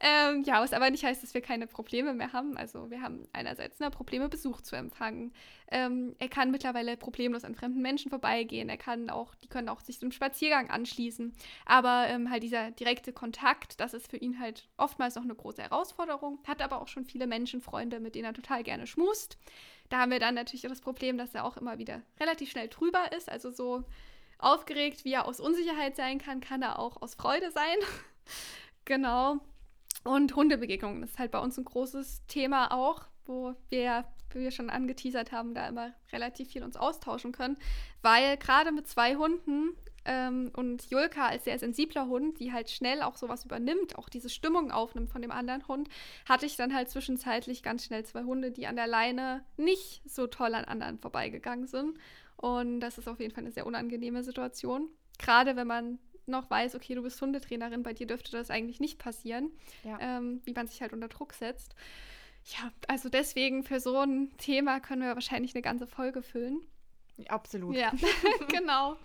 S1: ähm, ja, was aber nicht heißt, dass wir keine Probleme mehr haben. Also wir haben einerseits eine Probleme, Besuch zu empfangen. Ähm, er kann mittlerweile problemlos an fremden Menschen vorbeigehen. Er kann auch, die können auch sich zum Spaziergang anschließen. Aber ähm, halt dieser direkte Kontakt, das ist für ihn halt oftmals noch eine große Herausforderung. Hat aber auch schon viele Menschenfreunde, mit denen er total gerne schmust. Da haben wir dann natürlich das Problem, dass er auch immer wieder relativ schnell drüber ist. Also so aufgeregt, wie er aus Unsicherheit sein kann, kann er auch aus Freude sein. genau. Und Hundebegegnungen ist halt bei uns ein großes Thema auch, wo wir, wie wir schon angeteasert haben, da immer relativ viel uns austauschen können. Weil gerade mit zwei Hunden ähm, und Julka als sehr sensibler Hund, die halt schnell auch sowas übernimmt, auch diese Stimmung aufnimmt von dem anderen Hund, hatte ich dann halt zwischenzeitlich ganz schnell zwei Hunde, die an der Leine nicht so toll an anderen vorbeigegangen sind. Und das ist auf jeden Fall eine sehr unangenehme Situation. Gerade wenn man noch weiß, okay, du bist Hundetrainerin, bei dir dürfte das eigentlich nicht passieren, ja. ähm, wie man sich halt unter Druck setzt. Ja, also deswegen für so ein Thema können wir wahrscheinlich eine ganze Folge füllen.
S2: Absolut.
S1: Ja, genau.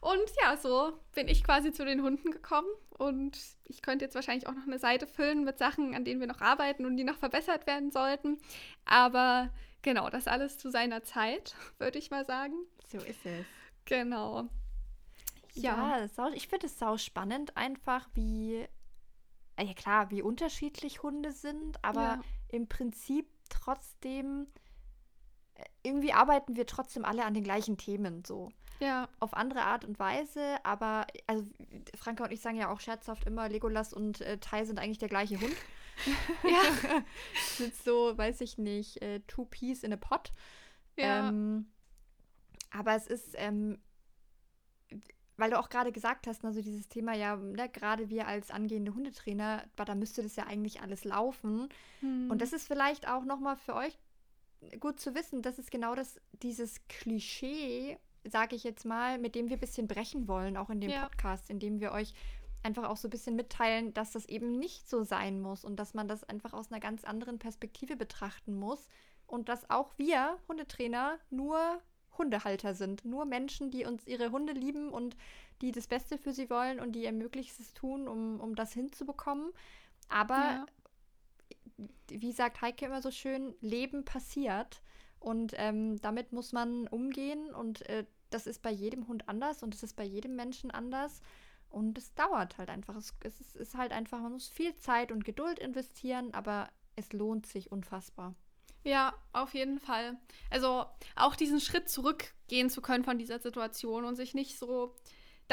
S1: Und ja, so bin ich quasi zu den Hunden gekommen. Und ich könnte jetzt wahrscheinlich auch noch eine Seite füllen mit Sachen, an denen wir noch arbeiten und die noch verbessert werden sollten. Aber genau, das alles zu seiner Zeit, würde ich mal sagen.
S2: So ist es.
S1: Genau.
S2: Ja, ja sau, ich finde es sau spannend, einfach wie, ja klar, wie unterschiedlich Hunde sind, aber ja. im Prinzip trotzdem irgendwie arbeiten wir trotzdem alle an den gleichen Themen so.
S1: Ja.
S2: Auf andere Art und Weise, aber also Franka und ich sagen ja auch scherzhaft immer, Legolas und äh, Tai sind eigentlich der gleiche Hund. ja. sind so, weiß ich nicht, äh, two peas in a pot. Ja. Ähm, aber es ist, ähm, weil du auch gerade gesagt hast, also dieses Thema ja, ne, gerade wir als angehende Hundetrainer, da müsste das ja eigentlich alles laufen. Hm. Und das ist vielleicht auch nochmal für euch gut zu wissen, das ist genau das, dieses Klischee, sage ich jetzt mal, mit dem wir ein bisschen brechen wollen, auch in dem ja. Podcast, in dem wir euch einfach auch so ein bisschen mitteilen, dass das eben nicht so sein muss und dass man das einfach aus einer ganz anderen Perspektive betrachten muss und dass auch wir Hundetrainer nur Hundehalter sind. Nur Menschen, die uns ihre Hunde lieben und die das Beste für sie wollen und die ihr Möglichstes tun, um, um das hinzubekommen. Aber ja. Wie sagt Heike immer so schön, Leben passiert. Und ähm, damit muss man umgehen. Und äh, das ist bei jedem Hund anders und es ist bei jedem Menschen anders. Und es dauert halt einfach. Es, es ist, ist halt einfach, man muss viel Zeit und Geduld investieren, aber es lohnt sich unfassbar.
S1: Ja, auf jeden Fall. Also auch diesen Schritt zurückgehen zu können von dieser Situation und sich nicht so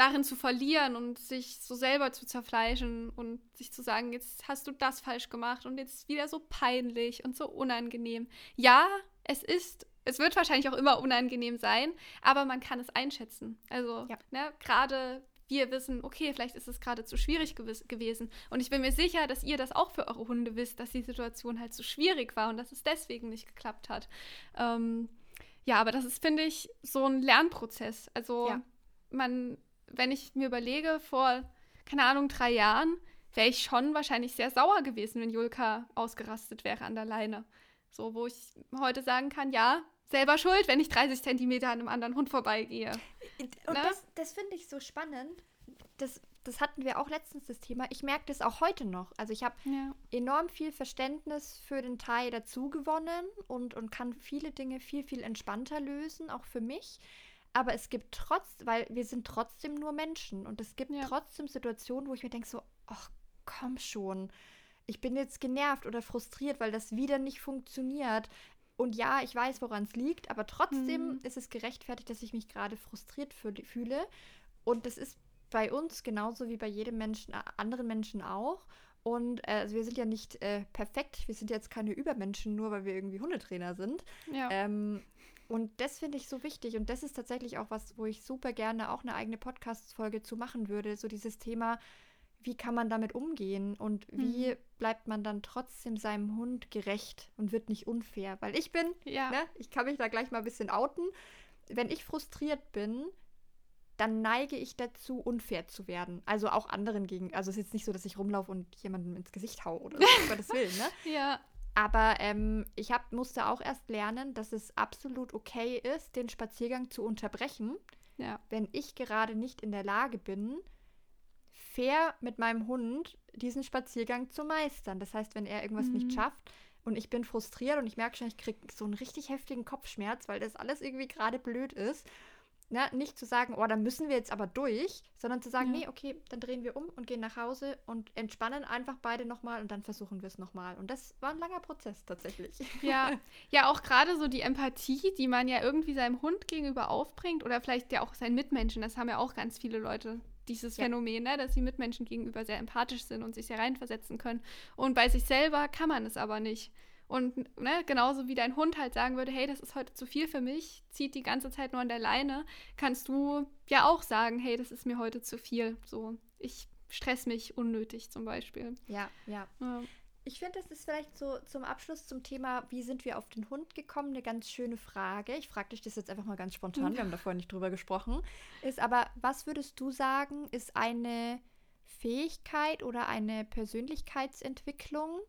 S1: darin zu verlieren und sich so selber zu zerfleischen und sich zu sagen, jetzt hast du das falsch gemacht und jetzt wieder so peinlich und so unangenehm. Ja, es ist, es wird wahrscheinlich auch immer unangenehm sein, aber man kann es einschätzen. Also ja. ne, gerade wir wissen, okay, vielleicht ist es gerade zu schwierig gew gewesen. Und ich bin mir sicher, dass ihr das auch für eure Hunde wisst, dass die Situation halt zu schwierig war und dass es deswegen nicht geklappt hat. Ähm, ja, aber das ist, finde ich, so ein Lernprozess. Also ja. man, wenn ich mir überlege, vor, keine Ahnung, drei Jahren, wäre ich schon wahrscheinlich sehr sauer gewesen, wenn Julka ausgerastet wäre an der Leine. So, wo ich heute sagen kann, ja, selber schuld, wenn ich 30 Zentimeter an einem anderen Hund vorbeigehe.
S2: Und ne? das, das finde ich so spannend. Das, das hatten wir auch letztens das Thema. Ich merke das auch heute noch. Also ich habe ja. enorm viel Verständnis für den Thai dazu gewonnen und, und kann viele Dinge viel, viel entspannter lösen, auch für mich. Aber es gibt trotz, weil wir sind trotzdem nur Menschen und es gibt ja. trotzdem Situationen, wo ich mir denke so, ach komm schon, ich bin jetzt genervt oder frustriert, weil das wieder nicht funktioniert. Und ja, ich weiß, woran es liegt, aber trotzdem mhm. ist es gerechtfertigt, dass ich mich gerade frustriert fühle. Und das ist bei uns genauso wie bei jedem Menschen, anderen Menschen auch. Und äh, also wir sind ja nicht äh, perfekt, wir sind jetzt keine Übermenschen, nur weil wir irgendwie Hundetrainer sind. Ja. Ähm, und das finde ich so wichtig. Und das ist tatsächlich auch was, wo ich super gerne auch eine eigene Podcast-Folge zu machen würde. So dieses Thema, wie kann man damit umgehen und wie mhm. bleibt man dann trotzdem seinem Hund gerecht und wird nicht unfair? Weil ich bin, ja. ne, ich kann mich da gleich mal ein bisschen outen. Wenn ich frustriert bin, dann neige ich dazu, unfair zu werden. Also auch anderen gegen. Also es ist jetzt nicht so, dass ich rumlaufe und jemandem ins Gesicht haue oder so, um Gottes Willen, ne?
S1: Ja.
S2: Aber ähm, ich hab, musste auch erst lernen, dass es absolut okay ist, den Spaziergang zu unterbrechen, ja. wenn ich gerade nicht in der Lage bin, fair mit meinem Hund diesen Spaziergang zu meistern. Das heißt, wenn er irgendwas mhm. nicht schafft und ich bin frustriert und ich merke schon, ich kriege so einen richtig heftigen Kopfschmerz, weil das alles irgendwie gerade blöd ist. Ne, nicht zu sagen, oh, da müssen wir jetzt aber durch, sondern zu sagen, ja. nee, okay, dann drehen wir um und gehen nach Hause und entspannen einfach beide nochmal und dann versuchen wir es nochmal. Und das war ein langer Prozess tatsächlich.
S1: Ja, ja, auch gerade so die Empathie, die man ja irgendwie seinem Hund gegenüber aufbringt oder vielleicht ja auch seinen Mitmenschen, das haben ja auch ganz viele Leute dieses ja. Phänomen, ne, dass sie Mitmenschen gegenüber sehr empathisch sind und sich sehr reinversetzen können. Und bei sich selber kann man es aber nicht. Und ne, genauso wie dein Hund halt sagen würde, hey, das ist heute zu viel für mich, zieht die ganze Zeit nur an der Leine, kannst du ja auch sagen, hey, das ist mir heute zu viel. So, ich stress mich unnötig zum Beispiel.
S2: Ja, ja. ja. Ich finde, das ist vielleicht so zum Abschluss zum Thema, wie sind wir auf den Hund gekommen, eine ganz schöne Frage. Ich frage dich das jetzt einfach mal ganz spontan, wir haben da vorhin nicht drüber gesprochen. Ist aber, was würdest du sagen, ist eine Fähigkeit oder eine Persönlichkeitsentwicklung,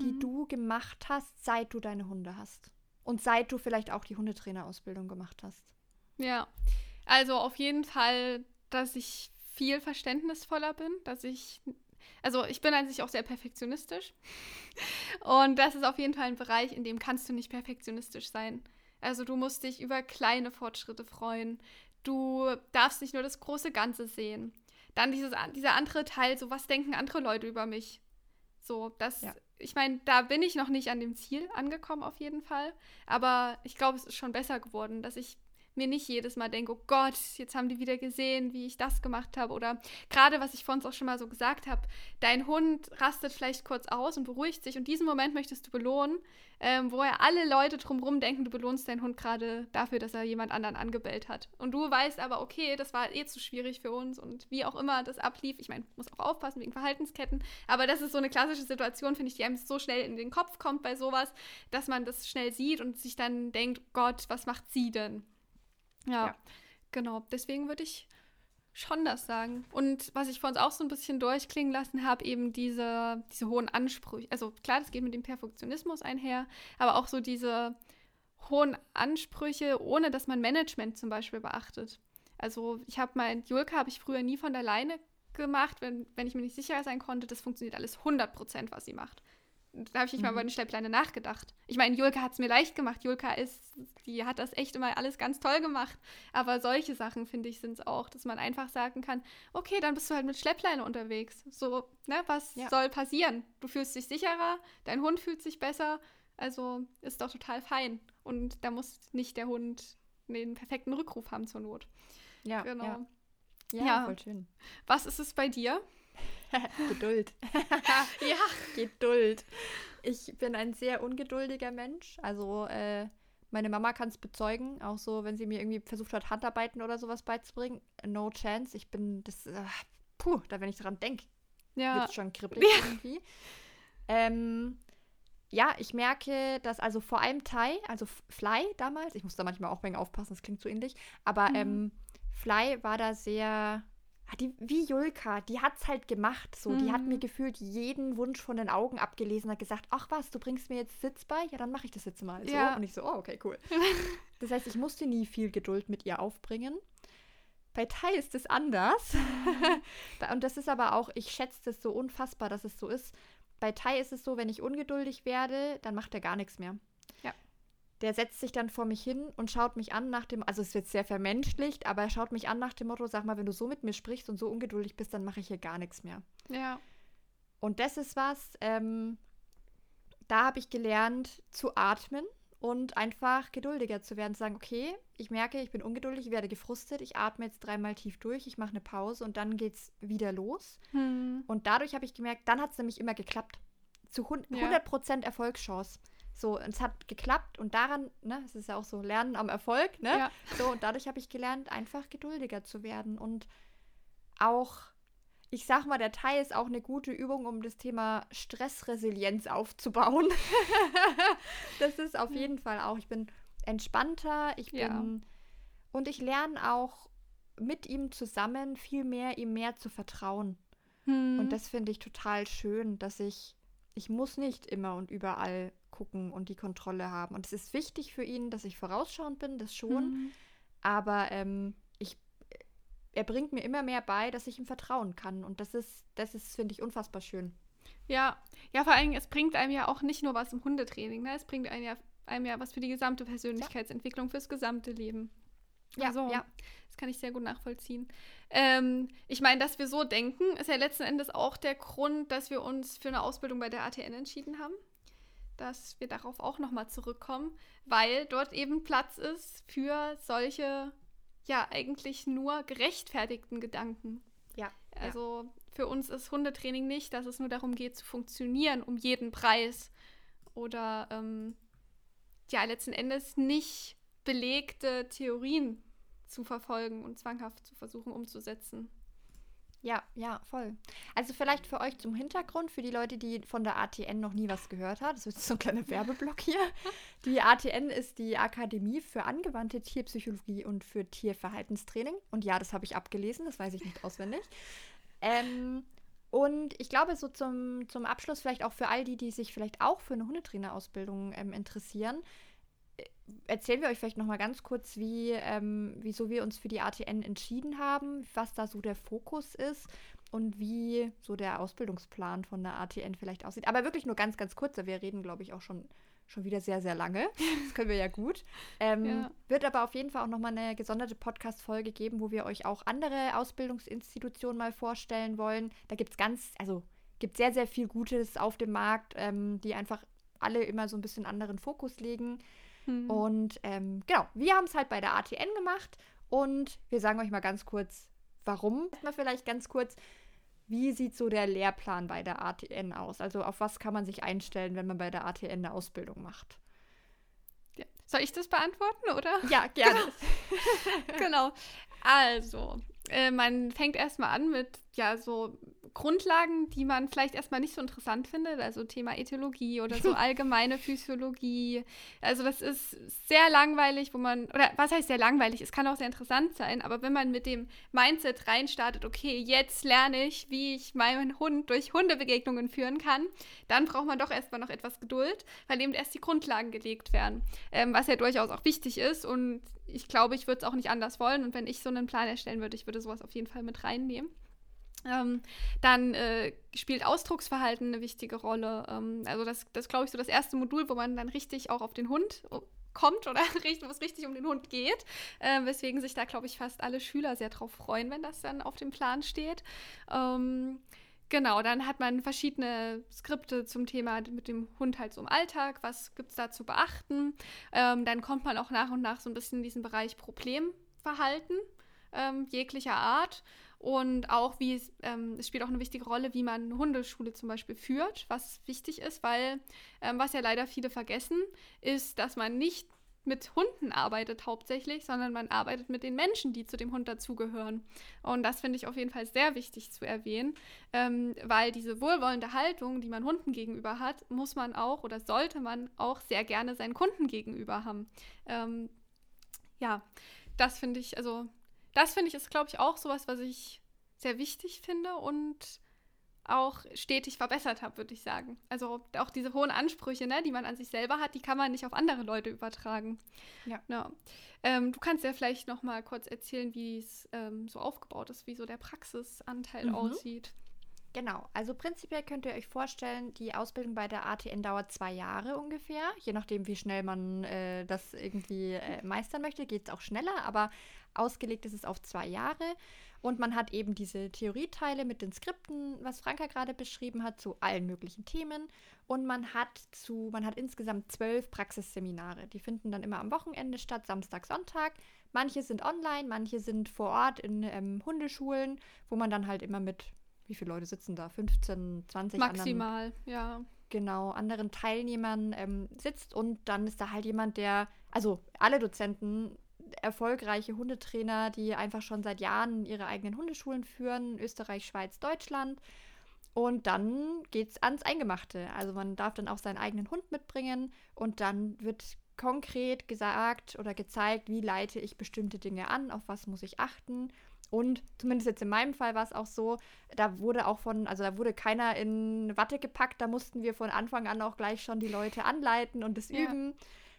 S2: die mhm. du gemacht hast, seit du deine Hunde hast? Und seit du vielleicht auch die Hundetrainerausbildung gemacht hast?
S1: Ja, also auf jeden Fall, dass ich viel verständnisvoller bin, dass ich also ich bin an sich auch sehr perfektionistisch. Und das ist auf jeden Fall ein Bereich, in dem kannst du nicht perfektionistisch sein. Also du musst dich über kleine Fortschritte freuen. Du darfst nicht nur das große Ganze sehen. Dann dieses, dieser andere Teil, so was denken andere Leute über mich. So, das, ja. Ich meine, da bin ich noch nicht an dem Ziel angekommen auf jeden Fall. Aber ich glaube, es ist schon besser geworden, dass ich mir nicht jedes Mal denke, oh Gott, jetzt haben die wieder gesehen, wie ich das gemacht habe. Oder gerade, was ich vorhin auch schon mal so gesagt habe, dein Hund rastet vielleicht kurz aus und beruhigt sich und diesen Moment möchtest du belohnen, ähm, wo ja alle Leute drumherum denken, du belohnst deinen Hund gerade dafür, dass er jemand anderen angebellt hat. Und du weißt aber, okay, das war eh zu schwierig für uns und wie auch immer das ablief. Ich meine, muss auch aufpassen wegen Verhaltensketten, aber das ist so eine klassische Situation, finde ich, die einem so schnell in den Kopf kommt bei sowas, dass man das schnell sieht und sich dann denkt, Gott, was macht sie denn? Ja, ja. genau. Deswegen würde ich schon das sagen. Und was ich vor uns auch so ein bisschen durchklingen lassen habe, eben diese, diese hohen Ansprüche. Also klar, das geht mit dem Perfektionismus einher, aber auch so diese hohen Ansprüche, ohne dass man Management zum Beispiel beachtet. Also ich habe mein Julka habe ich früher nie von der Leine gemacht, wenn, wenn ich mir nicht sicher sein konnte, das funktioniert alles 100 Prozent, was sie macht. Da habe ich nicht mhm. mal über eine Schlepppläne nachgedacht. Ich meine, Julka hat es mir leicht gemacht. Julka ist, die hat das echt immer alles ganz toll gemacht. Aber solche Sachen, finde ich, sind es auch, dass man einfach sagen kann, okay, dann bist du halt mit Schleppleine unterwegs. So, ne, was ja. soll passieren? Du fühlst dich sicherer, dein Hund fühlt sich besser. Also ist doch total fein. Und da muss nicht der Hund den perfekten Rückruf haben zur Not.
S2: Ja, genau. Ja, ja, ja. voll schön.
S1: Was ist es bei dir?
S2: Geduld. ja. Geduld. Ich bin ein sehr ungeduldiger Mensch. Also, äh, meine Mama kann es bezeugen, auch so, wenn sie mir irgendwie versucht hat, Handarbeiten oder sowas beizubringen. No chance. Ich bin das. Äh, puh, da wenn ich dran denke, ja. wird es schon kribbelig ja. irgendwie. Ähm, ja, ich merke, dass also vor allem Thai, also Fly damals, ich muss da manchmal auch wegen aufpassen, das klingt so ähnlich, aber mhm. ähm, Fly war da sehr die, wie Julka, die hat es halt gemacht. So, mhm. die hat mir mhm. gefühlt jeden Wunsch von den Augen abgelesen, hat gesagt, ach was, du bringst mir jetzt Sitz bei, ja, dann mache ich das jetzt mal. So. Ja. Und ich so, oh, okay, cool. das heißt, ich musste nie viel Geduld mit ihr aufbringen. Bei Tai ist es anders. Mhm. Und das ist aber auch, ich schätze das so unfassbar, dass es so ist. Bei Tai ist es so, wenn ich ungeduldig werde, dann macht er gar nichts mehr der setzt sich dann vor mich hin und schaut mich an nach dem, also es wird sehr vermenschlicht, aber er schaut mich an nach dem Motto, sag mal, wenn du so mit mir sprichst und so ungeduldig bist, dann mache ich hier gar nichts mehr.
S1: Ja.
S2: Und das ist was, ähm, da habe ich gelernt zu atmen und einfach geduldiger zu werden, zu sagen, okay, ich merke, ich bin ungeduldig, ich werde gefrustet, ich atme jetzt dreimal tief durch, ich mache eine Pause und dann geht es wieder los. Hm. Und dadurch habe ich gemerkt, dann hat es nämlich immer geklappt. Zu 100% ja. Erfolgschance. So, es hat geklappt und daran, ne, es ist ja auch so Lernen am Erfolg, ne? Ja. So, und dadurch habe ich gelernt, einfach geduldiger zu werden und auch, ich sag mal, der Teil ist auch eine gute Übung, um das Thema Stressresilienz aufzubauen. das ist auf jeden Fall auch, ich bin entspannter, ich bin ja. und ich lerne auch mit ihm zusammen viel mehr, ihm mehr zu vertrauen. Hm. Und das finde ich total schön, dass ich, ich muss nicht immer und überall gucken und die Kontrolle haben. Und es ist wichtig für ihn, dass ich vorausschauend bin, das schon. Mhm. Aber ähm, ich, er bringt mir immer mehr bei, dass ich ihm vertrauen kann. Und das ist, das ist, finde ich, unfassbar schön.
S1: Ja, ja, vor allem, es bringt einem ja auch nicht nur was im Hundetraining, ne? Es bringt einem ja, einem ja was für die gesamte Persönlichkeitsentwicklung, ja. fürs gesamte Leben. Ja, also, ja. Das kann ich sehr gut nachvollziehen. Ähm, ich meine, dass wir so denken, ist ja letzten Endes auch der Grund, dass wir uns für eine Ausbildung bei der ATN entschieden haben dass wir darauf auch nochmal zurückkommen, weil dort eben Platz ist für solche, ja, eigentlich nur gerechtfertigten Gedanken.
S2: Ja.
S1: Also ja. für uns ist Hundetraining nicht, dass es nur darum geht, zu funktionieren um jeden Preis oder ähm, ja, letzten Endes nicht belegte Theorien zu verfolgen und zwanghaft zu versuchen umzusetzen.
S2: Ja, ja, voll. Also vielleicht für euch zum Hintergrund, für die Leute, die von der ATN noch nie was gehört haben. Das ist so ein kleiner Werbeblock hier. Die ATN ist die Akademie für angewandte Tierpsychologie und für Tierverhaltenstraining. Und ja, das habe ich abgelesen, das weiß ich nicht auswendig. Ähm, und ich glaube, so zum, zum Abschluss vielleicht auch für all die, die sich vielleicht auch für eine Hundetrainerausbildung ähm, interessieren, erzählen wir euch vielleicht noch mal ganz kurz, wie, ähm, wieso wir uns für die ATN entschieden haben, was da so der Fokus ist und wie so der Ausbildungsplan von der ATN vielleicht aussieht. Aber wirklich nur ganz, ganz kurz. Wir reden, glaube ich, auch schon, schon wieder sehr, sehr lange. Das können wir ja gut. Ähm, ja. Wird aber auf jeden Fall auch noch mal eine gesonderte Podcast-Folge geben, wo wir euch auch andere Ausbildungsinstitutionen mal vorstellen wollen. Da gibt es ganz, also gibt sehr, sehr viel Gutes auf dem Markt, ähm, die einfach alle immer so ein bisschen anderen Fokus legen. Mhm. Und ähm, genau, wir haben es halt bei der ATN gemacht und wir sagen euch mal ganz kurz, warum. Mal vielleicht ganz kurz, wie sieht so der Lehrplan bei der ATN aus? Also auf was kann man sich einstellen, wenn man bei der ATN eine Ausbildung macht?
S1: Ja. Soll ich das beantworten, oder?
S2: Ja, gerne.
S1: genau. Also, äh, man fängt erstmal an mit ja so Grundlagen, die man vielleicht erstmal nicht so interessant findet, also Thema Ethologie oder so allgemeine Physiologie. Also das ist sehr langweilig, wo man, oder was heißt sehr langweilig? Es kann auch sehr interessant sein, aber wenn man mit dem Mindset reinstartet, okay, jetzt lerne ich, wie ich meinen Hund durch Hundebegegnungen führen kann, dann braucht man doch erstmal noch etwas Geduld, weil eben erst die Grundlagen gelegt werden, ähm, was ja durchaus auch wichtig ist und ich glaube, ich würde es auch nicht anders wollen und wenn ich so einen Plan erstellen würde, ich würde sowas auf jeden Fall mit reinnehmen. Ähm, dann äh, spielt Ausdrucksverhalten eine wichtige Rolle. Ähm, also das, das glaube ich, so das erste Modul, wo man dann richtig auch auf den Hund äh, kommt oder wo es richtig um den Hund geht, äh, weswegen sich da, glaube ich, fast alle Schüler sehr drauf freuen, wenn das dann auf dem Plan steht. Ähm, genau, dann hat man verschiedene Skripte zum Thema mit dem Hund halt so im Alltag, was gibt es da zu beachten. Ähm, dann kommt man auch nach und nach so ein bisschen in diesen Bereich Problemverhalten ähm, jeglicher Art. Und auch wie es, ähm, es spielt auch eine wichtige Rolle, wie man Hundeschule zum Beispiel führt, was wichtig ist, weil ähm, was ja leider viele vergessen, ist, dass man nicht mit Hunden arbeitet hauptsächlich, sondern man arbeitet mit den Menschen, die zu dem Hund dazugehören. Und das finde ich auf jeden Fall sehr wichtig zu erwähnen, ähm, weil diese wohlwollende Haltung, die man Hunden gegenüber hat, muss man auch oder sollte man auch sehr gerne seinen Kunden gegenüber haben. Ähm, ja, das finde ich, also das finde ich ist, glaube ich, auch sowas, was ich sehr wichtig finde und auch stetig verbessert habe, würde ich sagen. Also auch diese hohen Ansprüche, ne, die man an sich selber hat, die kann man nicht auf andere Leute übertragen. Ja. ja. Ähm, du kannst ja vielleicht noch mal kurz erzählen, wie es ähm, so aufgebaut ist, wie so der Praxisanteil mhm. aussieht.
S2: Genau, also prinzipiell könnt ihr euch vorstellen, die Ausbildung bei der ATN dauert zwei Jahre ungefähr. Je nachdem, wie schnell man äh, das irgendwie äh, meistern möchte, geht es auch schneller, aber ausgelegt ist es auf zwei Jahre. Und man hat eben diese Theorieteile mit den Skripten, was Franka gerade beschrieben hat, zu allen möglichen Themen. Und man hat zu, man hat insgesamt zwölf Praxisseminare. Die finden dann immer am Wochenende statt, Samstag, Sonntag. Manche sind online, manche sind vor Ort in ähm, Hundeschulen, wo man dann halt immer mit wie viele Leute sitzen da? 15, 20
S1: Maximal, anderen, ja.
S2: Genau, anderen Teilnehmern ähm, sitzt und dann ist da halt jemand, der, also alle Dozenten, erfolgreiche Hundetrainer, die einfach schon seit Jahren ihre eigenen Hundeschulen führen, Österreich, Schweiz, Deutschland. Und dann geht's ans Eingemachte. Also man darf dann auch seinen eigenen Hund mitbringen und dann wird konkret gesagt oder gezeigt, wie leite ich bestimmte Dinge an, auf was muss ich achten und zumindest jetzt in meinem Fall war es auch so, da wurde auch von, also da wurde keiner in Watte gepackt, da mussten wir von Anfang an auch gleich schon die Leute anleiten und das ja. üben,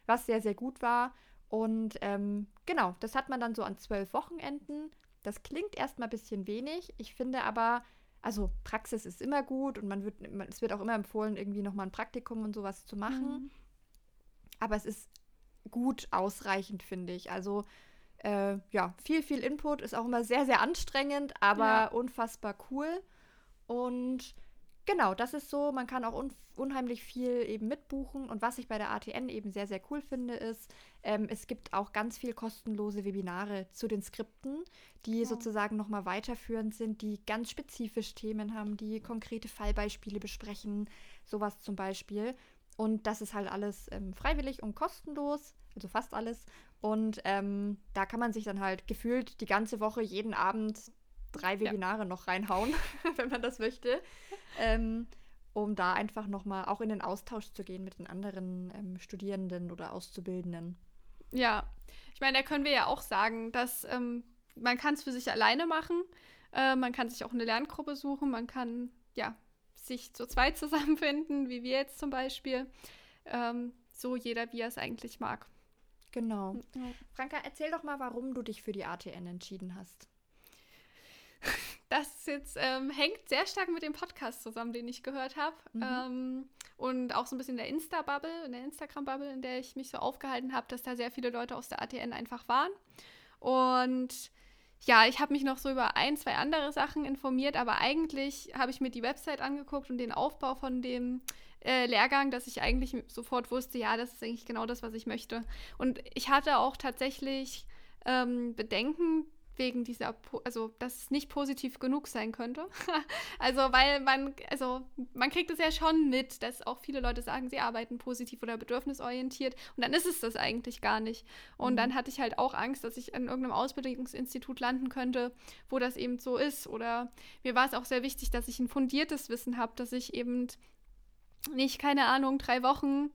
S2: was sehr, sehr gut war. Und ähm, genau, das hat man dann so an zwölf Wochenenden. Das klingt erstmal ein bisschen wenig. Ich finde aber, also Praxis ist immer gut und man wird, es wird auch immer empfohlen, irgendwie nochmal ein Praktikum und sowas zu machen. Mhm. Aber es ist gut ausreichend, finde ich. Also äh, ja, viel, viel Input, ist auch immer sehr, sehr anstrengend, aber ja. unfassbar cool. Und genau, das ist so, man kann auch unheimlich viel eben mitbuchen. Und was ich bei der ATN eben sehr, sehr cool finde, ist, ähm, es gibt auch ganz viel kostenlose Webinare zu den Skripten, die ja. sozusagen nochmal weiterführend sind, die ganz spezifisch Themen haben, die konkrete Fallbeispiele besprechen, sowas zum Beispiel. Und das ist halt alles ähm, freiwillig und kostenlos, also fast alles. Und ähm, da kann man sich dann halt gefühlt die ganze Woche jeden Abend drei Webinare ja. noch reinhauen, wenn man das möchte, ähm, um da einfach nochmal auch in den Austausch zu gehen mit den anderen ähm, Studierenden oder Auszubildenden.
S1: Ja, ich meine, da können wir ja auch sagen, dass ähm, man kann es für sich alleine machen, äh, man kann sich auch eine Lerngruppe suchen, man kann ja sich zu zweit zusammenfinden, wie wir jetzt zum Beispiel. Ähm, so jeder, wie er es eigentlich mag.
S2: Genau. Ja. Franka, erzähl doch mal, warum du dich für die ATN entschieden hast.
S1: Das jetzt ähm, hängt sehr stark mit dem Podcast zusammen, den ich gehört habe. Mhm. Ähm, und auch so ein bisschen der Insta-Bubble, in der Instagram-Bubble, in der ich mich so aufgehalten habe, dass da sehr viele Leute aus der ATN einfach waren. Und ja, ich habe mich noch so über ein, zwei andere Sachen informiert, aber eigentlich habe ich mir die Website angeguckt und den Aufbau von dem äh, Lehrgang, dass ich eigentlich sofort wusste, ja, das ist eigentlich genau das, was ich möchte. Und ich hatte auch tatsächlich ähm, Bedenken, wegen dieser, also dass es nicht positiv genug sein könnte. also weil man, also man kriegt es ja schon mit, dass auch viele Leute sagen, sie arbeiten positiv oder bedürfnisorientiert und dann ist es das eigentlich gar nicht. Und mhm. dann hatte ich halt auch Angst, dass ich an irgendeinem Ausbildungsinstitut landen könnte, wo das eben so ist. Oder mir war es auch sehr wichtig, dass ich ein fundiertes Wissen habe, dass ich eben nicht, keine Ahnung, drei Wochen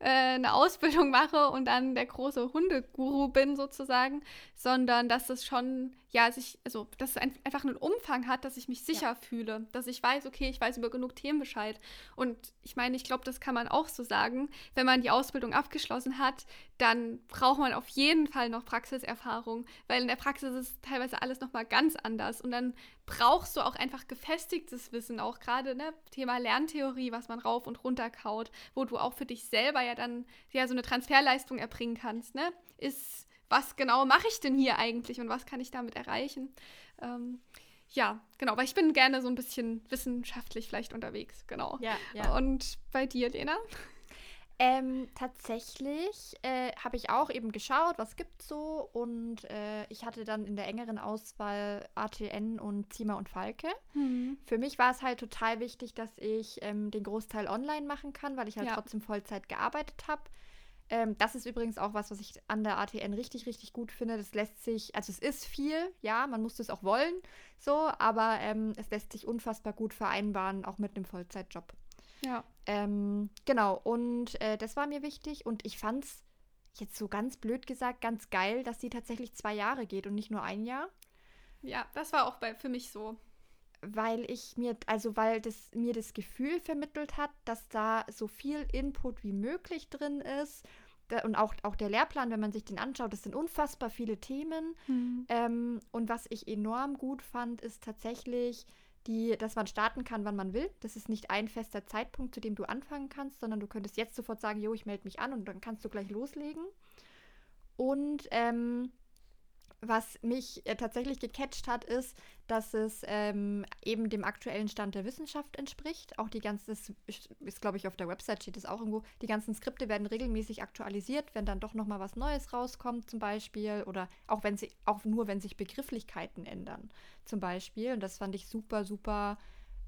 S1: äh, eine Ausbildung mache und dann der große Hundeguru bin sozusagen, sondern dass es schon, ja, sich, also dass es ein, einfach einen Umfang hat, dass ich mich sicher ja. fühle, dass ich weiß, okay, ich weiß über genug Themen Bescheid. Und ich meine, ich glaube, das kann man auch so sagen, wenn man die Ausbildung abgeschlossen hat, dann braucht man auf jeden Fall noch Praxiserfahrung, weil in der Praxis ist teilweise alles nochmal ganz anders und dann brauchst du auch einfach gefestigtes Wissen, auch gerade ne, Thema Lerntheorie, was man rauf und runter kaut, wo du auch für dich selber ja dann ja so eine Transferleistung erbringen kannst, ne? Ist, was genau mache ich denn hier eigentlich und was kann ich damit erreichen? Ähm, ja, genau, weil ich bin gerne so ein bisschen wissenschaftlich vielleicht unterwegs, genau.
S2: Ja, ja.
S1: Und bei dir, Lena?
S2: Ähm, tatsächlich äh, habe ich auch eben geschaut, was gibt's so und äh, ich hatte dann in der engeren Auswahl ATN und Zima und Falke. Mhm. Für mich war es halt total wichtig, dass ich ähm, den Großteil online machen kann, weil ich halt ja. trotzdem Vollzeit gearbeitet habe. Ähm, das ist übrigens auch was, was ich an der ATN richtig, richtig gut finde. Das lässt sich, also es ist viel, ja, man muss das auch wollen, so, aber ähm, es lässt sich unfassbar gut vereinbaren, auch mit einem Vollzeitjob.
S1: Ja.
S2: Ähm, genau, und äh, das war mir wichtig und ich fand es jetzt so ganz blöd gesagt ganz geil, dass sie tatsächlich zwei Jahre geht und nicht nur ein Jahr.
S1: Ja, das war auch bei, für mich so.
S2: Weil ich mir, also weil das mir das Gefühl vermittelt hat, dass da so viel Input wie möglich drin ist. Und auch, auch der Lehrplan, wenn man sich den anschaut, das sind unfassbar viele Themen. Mhm. Ähm, und was ich enorm gut fand, ist tatsächlich, die, dass man starten kann, wann man will. Das ist nicht ein fester Zeitpunkt, zu dem du anfangen kannst, sondern du könntest jetzt sofort sagen, jo, ich melde mich an und dann kannst du gleich loslegen. Und ähm, was mich äh, tatsächlich gecatcht hat, ist, dass es ähm, eben dem aktuellen Stand der Wissenschaft entspricht. Auch die ganze, ist, glaube ich auf der Website steht es auch irgendwo, die ganzen Skripte werden regelmäßig aktualisiert, wenn dann doch nochmal was Neues rauskommt zum Beispiel oder auch wenn sie, auch nur wenn sich Begrifflichkeiten ändern zum Beispiel. Und das fand ich super, super,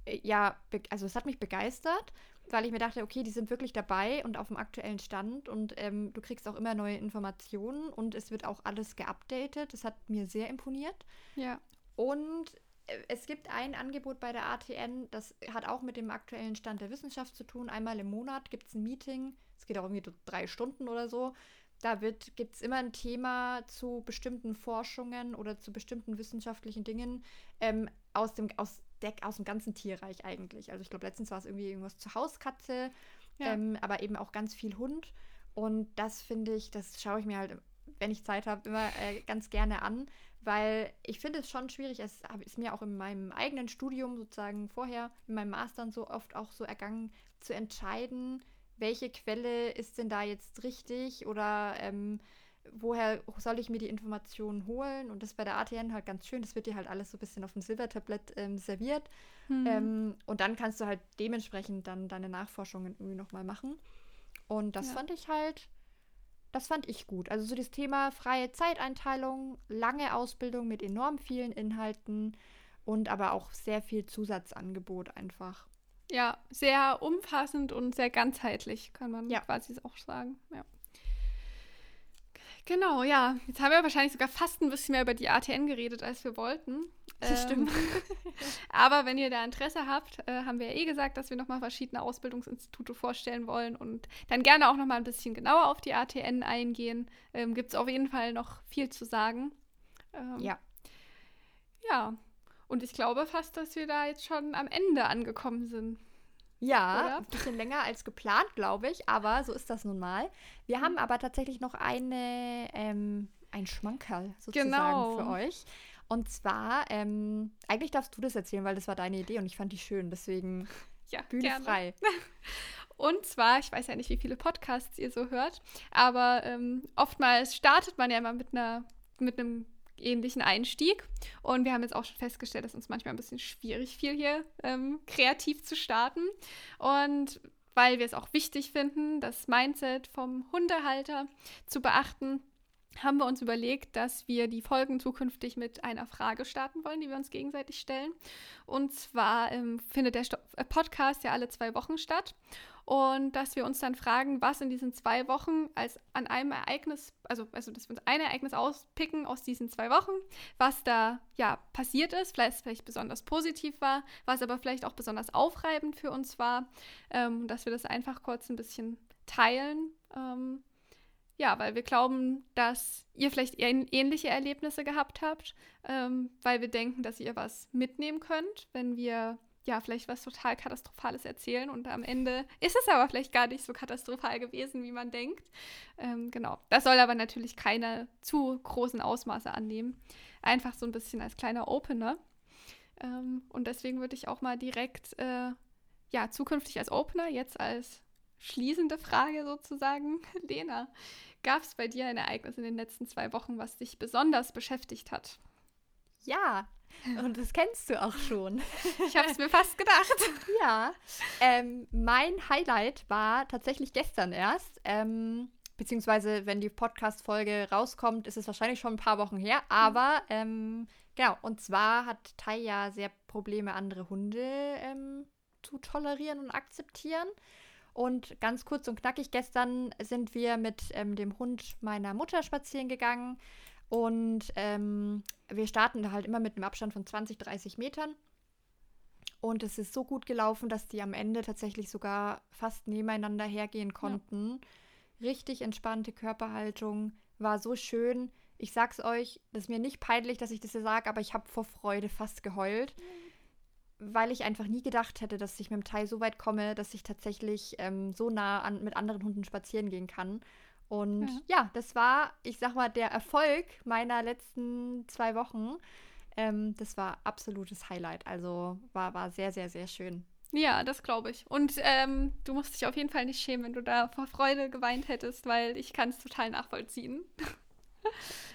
S2: äh, ja, also es hat mich begeistert weil ich mir dachte, okay, die sind wirklich dabei und auf dem aktuellen Stand und ähm, du kriegst auch immer neue Informationen und es wird auch alles geupdatet. Das hat mir sehr imponiert.
S1: Ja.
S2: Und äh, es gibt ein Angebot bei der ATN, das hat auch mit dem aktuellen Stand der Wissenschaft zu tun. Einmal im Monat gibt es ein Meeting, es geht auch irgendwie drei Stunden oder so. Da gibt es immer ein Thema zu bestimmten Forschungen oder zu bestimmten wissenschaftlichen Dingen ähm, aus, dem, aus Deck aus dem ganzen Tierreich eigentlich. Also ich glaube, letztens war es irgendwie irgendwas zur Hauskatze, ja. ähm, aber eben auch ganz viel Hund. Und das finde ich, das schaue ich mir halt, wenn ich Zeit habe, immer äh, ganz gerne an, weil ich finde es schon schwierig. Es ist mir auch in meinem eigenen Studium sozusagen vorher, in meinem Master so oft auch so ergangen, zu entscheiden, welche Quelle ist denn da jetzt richtig oder ähm, woher soll ich mir die Informationen holen? Und das ist bei der ATN halt ganz schön. Das wird dir halt alles so ein bisschen auf dem Silbertablett ähm, serviert. Mhm. Ähm, und dann kannst du halt dementsprechend dann deine Nachforschungen irgendwie nochmal machen. Und das ja. fand ich halt, das fand ich gut. Also so das Thema freie Zeiteinteilung, lange Ausbildung mit enorm vielen Inhalten und aber auch sehr viel Zusatzangebot einfach.
S1: Ja, sehr umfassend und sehr ganzheitlich, kann man ja. quasi auch sagen. Ja. Genau, ja. Jetzt haben wir wahrscheinlich sogar fast ein bisschen mehr über die ATN geredet, als wir wollten.
S2: Das stimmt.
S1: Ähm, aber wenn ihr da Interesse habt, äh, haben wir ja eh gesagt, dass wir nochmal verschiedene Ausbildungsinstitute vorstellen wollen und dann gerne auch nochmal ein bisschen genauer auf die ATN eingehen. Ähm, Gibt es auf jeden Fall noch viel zu sagen.
S2: Ähm, ja.
S1: Ja. Und ich glaube fast, dass wir da jetzt schon am Ende angekommen sind.
S2: Ja, Oder? ein bisschen länger als geplant, glaube ich, aber so ist das nun mal. Wir haben aber tatsächlich noch eine, ähm, ein Schmankerl sozusagen genau. für euch. Und zwar, ähm, eigentlich darfst du das erzählen, weil das war deine Idee und ich fand die schön, deswegen
S1: ja, Bühne gerne. frei. Und zwar, ich weiß ja nicht, wie viele Podcasts ihr so hört, aber ähm, oftmals startet man ja immer mit einer mit einem ähnlichen Einstieg. Und wir haben jetzt auch schon festgestellt, dass uns manchmal ein bisschen schwierig fiel, hier ähm, kreativ zu starten. Und weil wir es auch wichtig finden, das Mindset vom Hundehalter zu beachten, haben wir uns überlegt, dass wir die Folgen zukünftig mit einer Frage starten wollen, die wir uns gegenseitig stellen. Und zwar ähm, findet der Sto äh, Podcast ja alle zwei Wochen statt. Und dass wir uns dann fragen, was in diesen zwei Wochen als an einem Ereignis, also, also dass wir uns ein Ereignis auspicken aus diesen zwei Wochen, was da ja passiert ist, vielleicht, vielleicht besonders positiv war, was aber vielleicht auch besonders aufreibend für uns war, ähm, dass wir das einfach kurz ein bisschen teilen. Ähm, ja, weil wir glauben, dass ihr vielleicht ähnliche Erlebnisse gehabt habt, ähm, weil wir denken, dass ihr was mitnehmen könnt, wenn wir ja vielleicht was total Katastrophales erzählen und am Ende ist es aber vielleicht gar nicht so katastrophal gewesen, wie man denkt. Ähm, genau. Das soll aber natürlich keine zu großen Ausmaße annehmen. Einfach so ein bisschen als kleiner Opener. Ähm, und deswegen würde ich auch mal direkt, äh, ja, zukünftig als Opener, jetzt als schließende Frage sozusagen. Lena, gab es bei dir ein Ereignis in den letzten zwei Wochen, was dich besonders beschäftigt hat?
S2: Ja, und das kennst du auch schon.
S1: Ich habe es mir fast gedacht.
S2: Ja, ähm, mein Highlight war tatsächlich gestern erst. Ähm, beziehungsweise, wenn die Podcast-Folge rauskommt, ist es wahrscheinlich schon ein paar Wochen her. Aber ähm, genau, und zwar hat Tai ja sehr Probleme, andere Hunde ähm, zu tolerieren und akzeptieren. Und ganz kurz und knackig, gestern sind wir mit ähm, dem Hund meiner Mutter spazieren gegangen. Und ähm, wir starten da halt immer mit einem Abstand von 20, 30 Metern. Und es ist so gut gelaufen, dass die am Ende tatsächlich sogar fast nebeneinander hergehen konnten. Ja. Richtig entspannte Körperhaltung, war so schön. Ich sag's euch, das ist mir nicht peinlich, dass ich das hier sage, aber ich habe vor Freude fast geheult. Mhm weil ich einfach nie gedacht hätte, dass ich mit dem Teil so weit komme, dass ich tatsächlich ähm, so nah an, mit anderen Hunden spazieren gehen kann. Und ja. ja. das war, ich sag mal, der Erfolg meiner letzten zwei Wochen. Ähm, das war absolutes Highlight. Also war, war sehr, sehr, sehr schön.
S1: Ja, das glaube ich. Und ähm, du musst dich auf jeden Fall nicht schämen, wenn du da vor Freude geweint hättest, weil ich kann es total nachvollziehen.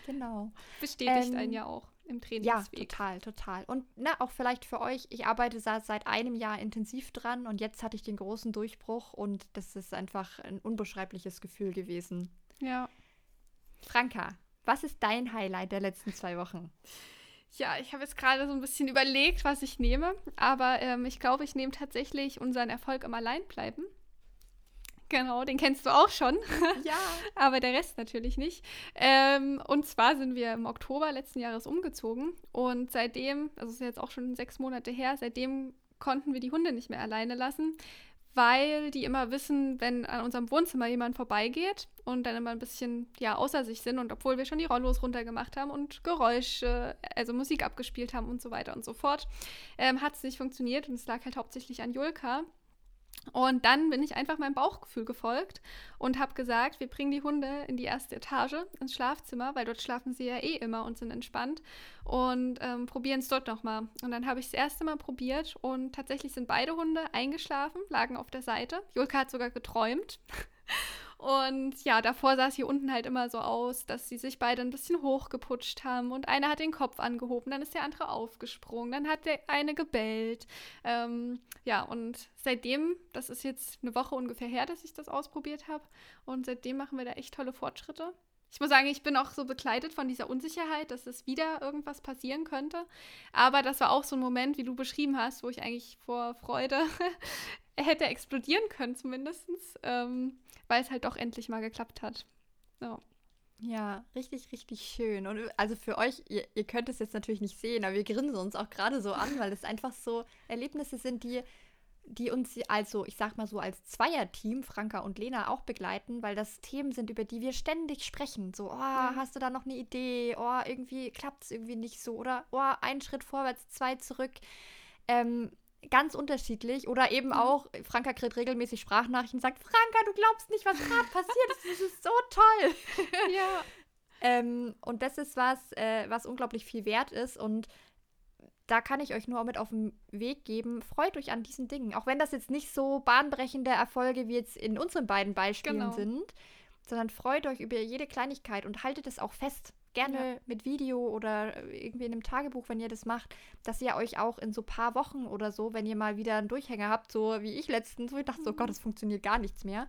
S2: Genau.
S1: Bestätigt ähm, einen ja auch im Trainingsweg.
S2: Ja, total, total. Und na, auch vielleicht für euch, ich arbeite seit einem Jahr intensiv dran und jetzt hatte ich den großen Durchbruch und das ist einfach ein unbeschreibliches Gefühl gewesen.
S1: Ja.
S2: Franka, was ist dein Highlight der letzten zwei Wochen?
S1: Ja, ich habe jetzt gerade so ein bisschen überlegt, was ich nehme, aber ähm, ich glaube, ich nehme tatsächlich unseren Erfolg im Alleinbleiben. Genau, den kennst du auch schon.
S2: Ja.
S1: Aber der Rest natürlich nicht. Ähm, und zwar sind wir im Oktober letzten Jahres umgezogen. Und seitdem, also ist jetzt auch schon sechs Monate her, seitdem konnten wir die Hunde nicht mehr alleine lassen, weil die immer wissen, wenn an unserem Wohnzimmer jemand vorbeigeht und dann immer ein bisschen ja außer sich sind und obwohl wir schon die Rollos runtergemacht haben und Geräusche, also Musik abgespielt haben und so weiter und so fort, ähm, hat es nicht funktioniert und es lag halt hauptsächlich an Julka, und dann bin ich einfach meinem Bauchgefühl gefolgt und habe gesagt, wir bringen die Hunde in die erste Etage, ins Schlafzimmer, weil dort schlafen sie ja eh immer und sind entspannt und ähm, probieren es dort nochmal. Und dann habe ich das erste Mal probiert und tatsächlich sind beide Hunde eingeschlafen, lagen auf der Seite. Julka hat sogar geträumt. Und ja, davor sah es hier unten halt immer so aus, dass sie sich beide ein bisschen hochgeputscht haben und einer hat den Kopf angehoben, dann ist der andere aufgesprungen, dann hat der eine gebellt. Ähm, ja, und seitdem, das ist jetzt eine Woche ungefähr her, dass ich das ausprobiert habe und seitdem machen wir da echt tolle Fortschritte. Ich muss sagen, ich bin auch so begleitet von dieser Unsicherheit, dass es wieder irgendwas passieren könnte. Aber das war auch so ein Moment, wie du beschrieben hast, wo ich eigentlich vor Freude hätte explodieren können, zumindest, ähm, weil es halt doch endlich mal geklappt hat. Ja.
S2: Ja, richtig, richtig schön. Und also für euch, ihr, ihr könnt es jetzt natürlich nicht sehen, aber wir grinsen uns auch gerade so an, weil es einfach so Erlebnisse sind, die die uns also, ich sag mal so, als Zweierteam, Franka und Lena, auch begleiten, weil das Themen sind, über die wir ständig sprechen. So, oh, mhm. hast du da noch eine Idee? Oh, irgendwie klappt es irgendwie nicht so. Oder, oh, ein Schritt vorwärts, zwei zurück. Ähm, ganz unterschiedlich. Oder eben mhm. auch, Franka kriegt regelmäßig Sprachnachrichten und sagt, Franka, du glaubst nicht, was gerade passiert ist. Das ist so toll.
S1: ja.
S2: ähm, und das ist was, äh, was unglaublich viel wert ist. Und da kann ich euch nur mit auf den Weg geben. Freut euch an diesen Dingen. Auch wenn das jetzt nicht so bahnbrechende Erfolge wie jetzt in unseren beiden Beispielen genau. sind, sondern freut euch über jede Kleinigkeit und haltet es auch fest. Gerne ja. mit Video oder irgendwie in einem Tagebuch, wenn ihr das macht, dass ihr euch auch in so ein paar Wochen oder so, wenn ihr mal wieder einen Durchhänger habt, so wie ich letztens, wo ich dachte, mhm. oh Gott, es funktioniert gar nichts mehr,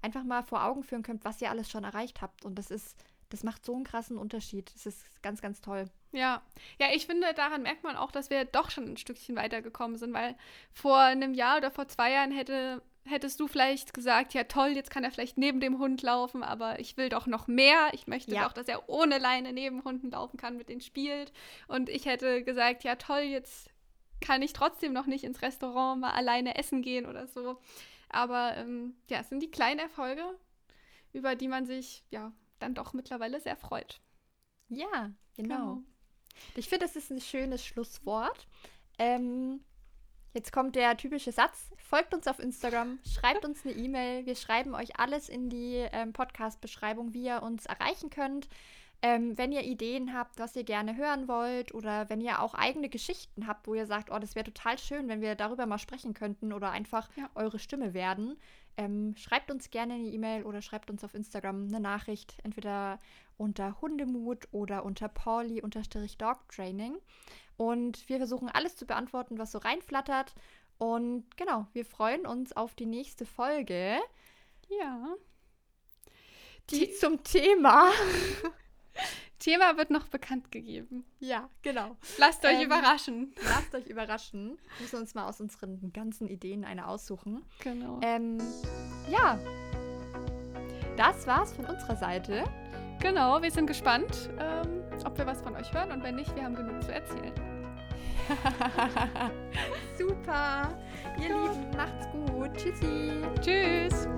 S2: einfach mal vor Augen führen könnt, was ihr alles schon erreicht habt. Und das ist das macht so einen krassen Unterschied. Das ist ganz, ganz toll.
S1: Ja, ja, ich finde, daran merkt man auch, dass wir doch schon ein Stückchen weitergekommen sind, weil vor einem Jahr oder vor zwei Jahren hätte, hättest du vielleicht gesagt, ja toll, jetzt kann er vielleicht neben dem Hund laufen, aber ich will doch noch mehr. Ich möchte
S2: Ja.
S1: doch, dass er ohne Leine neben Hunden laufen kann, mit denen spielt. Und ich hätte gesagt, ja toll, jetzt kann ich trotzdem noch nicht ins Restaurant mal alleine essen gehen oder so. Aber ähm, ja, es sind die kleinen Erfolge, über die man sich ja dann doch mittlerweile sehr freut.
S2: Ja, genau. Ich finde, das ist ein schönes Schlusswort. Ähm, jetzt kommt der typische Satz. Folgt uns auf Instagram, schreibt uns eine E-Mail. Wir schreiben euch alles in die ähm, Podcast-Beschreibung, wie ihr uns erreichen könnt. Ähm, wenn ihr Ideen habt, was ihr gerne hören wollt oder wenn ihr auch eigene Geschichten habt, wo ihr sagt, oh, das wäre total schön, wenn wir darüber mal sprechen könnten oder einfach
S1: Ja.
S2: eure Stimme werden, ähm, schreibt uns gerne eine E-Mail oder schreibt uns auf Instagram eine Nachricht, entweder unter Hundemut oder unter Pauli-Dog-Training. Und wir versuchen alles zu beantworten, was so reinflattert. Und genau, wir freuen uns auf die nächste Folge,
S1: Ja.
S2: die zum Thema.
S1: Thema wird noch bekannt gegeben.
S2: Ja, genau.
S1: Lasst euch
S2: Ähm,
S1: überraschen.
S2: Lasst euch überraschen. Wir müssen uns mal aus unseren ganzen Ideen eine aussuchen.
S1: Genau.
S2: Ähm, ja. Das war's von unserer Seite.
S1: Genau, wir sind gespannt, ähm, ob wir was von euch hören und wenn nicht, wir haben genug zu erzählen.
S2: Super. Ihr Lieben, macht's gut. Tschüssi.
S1: Tschüss!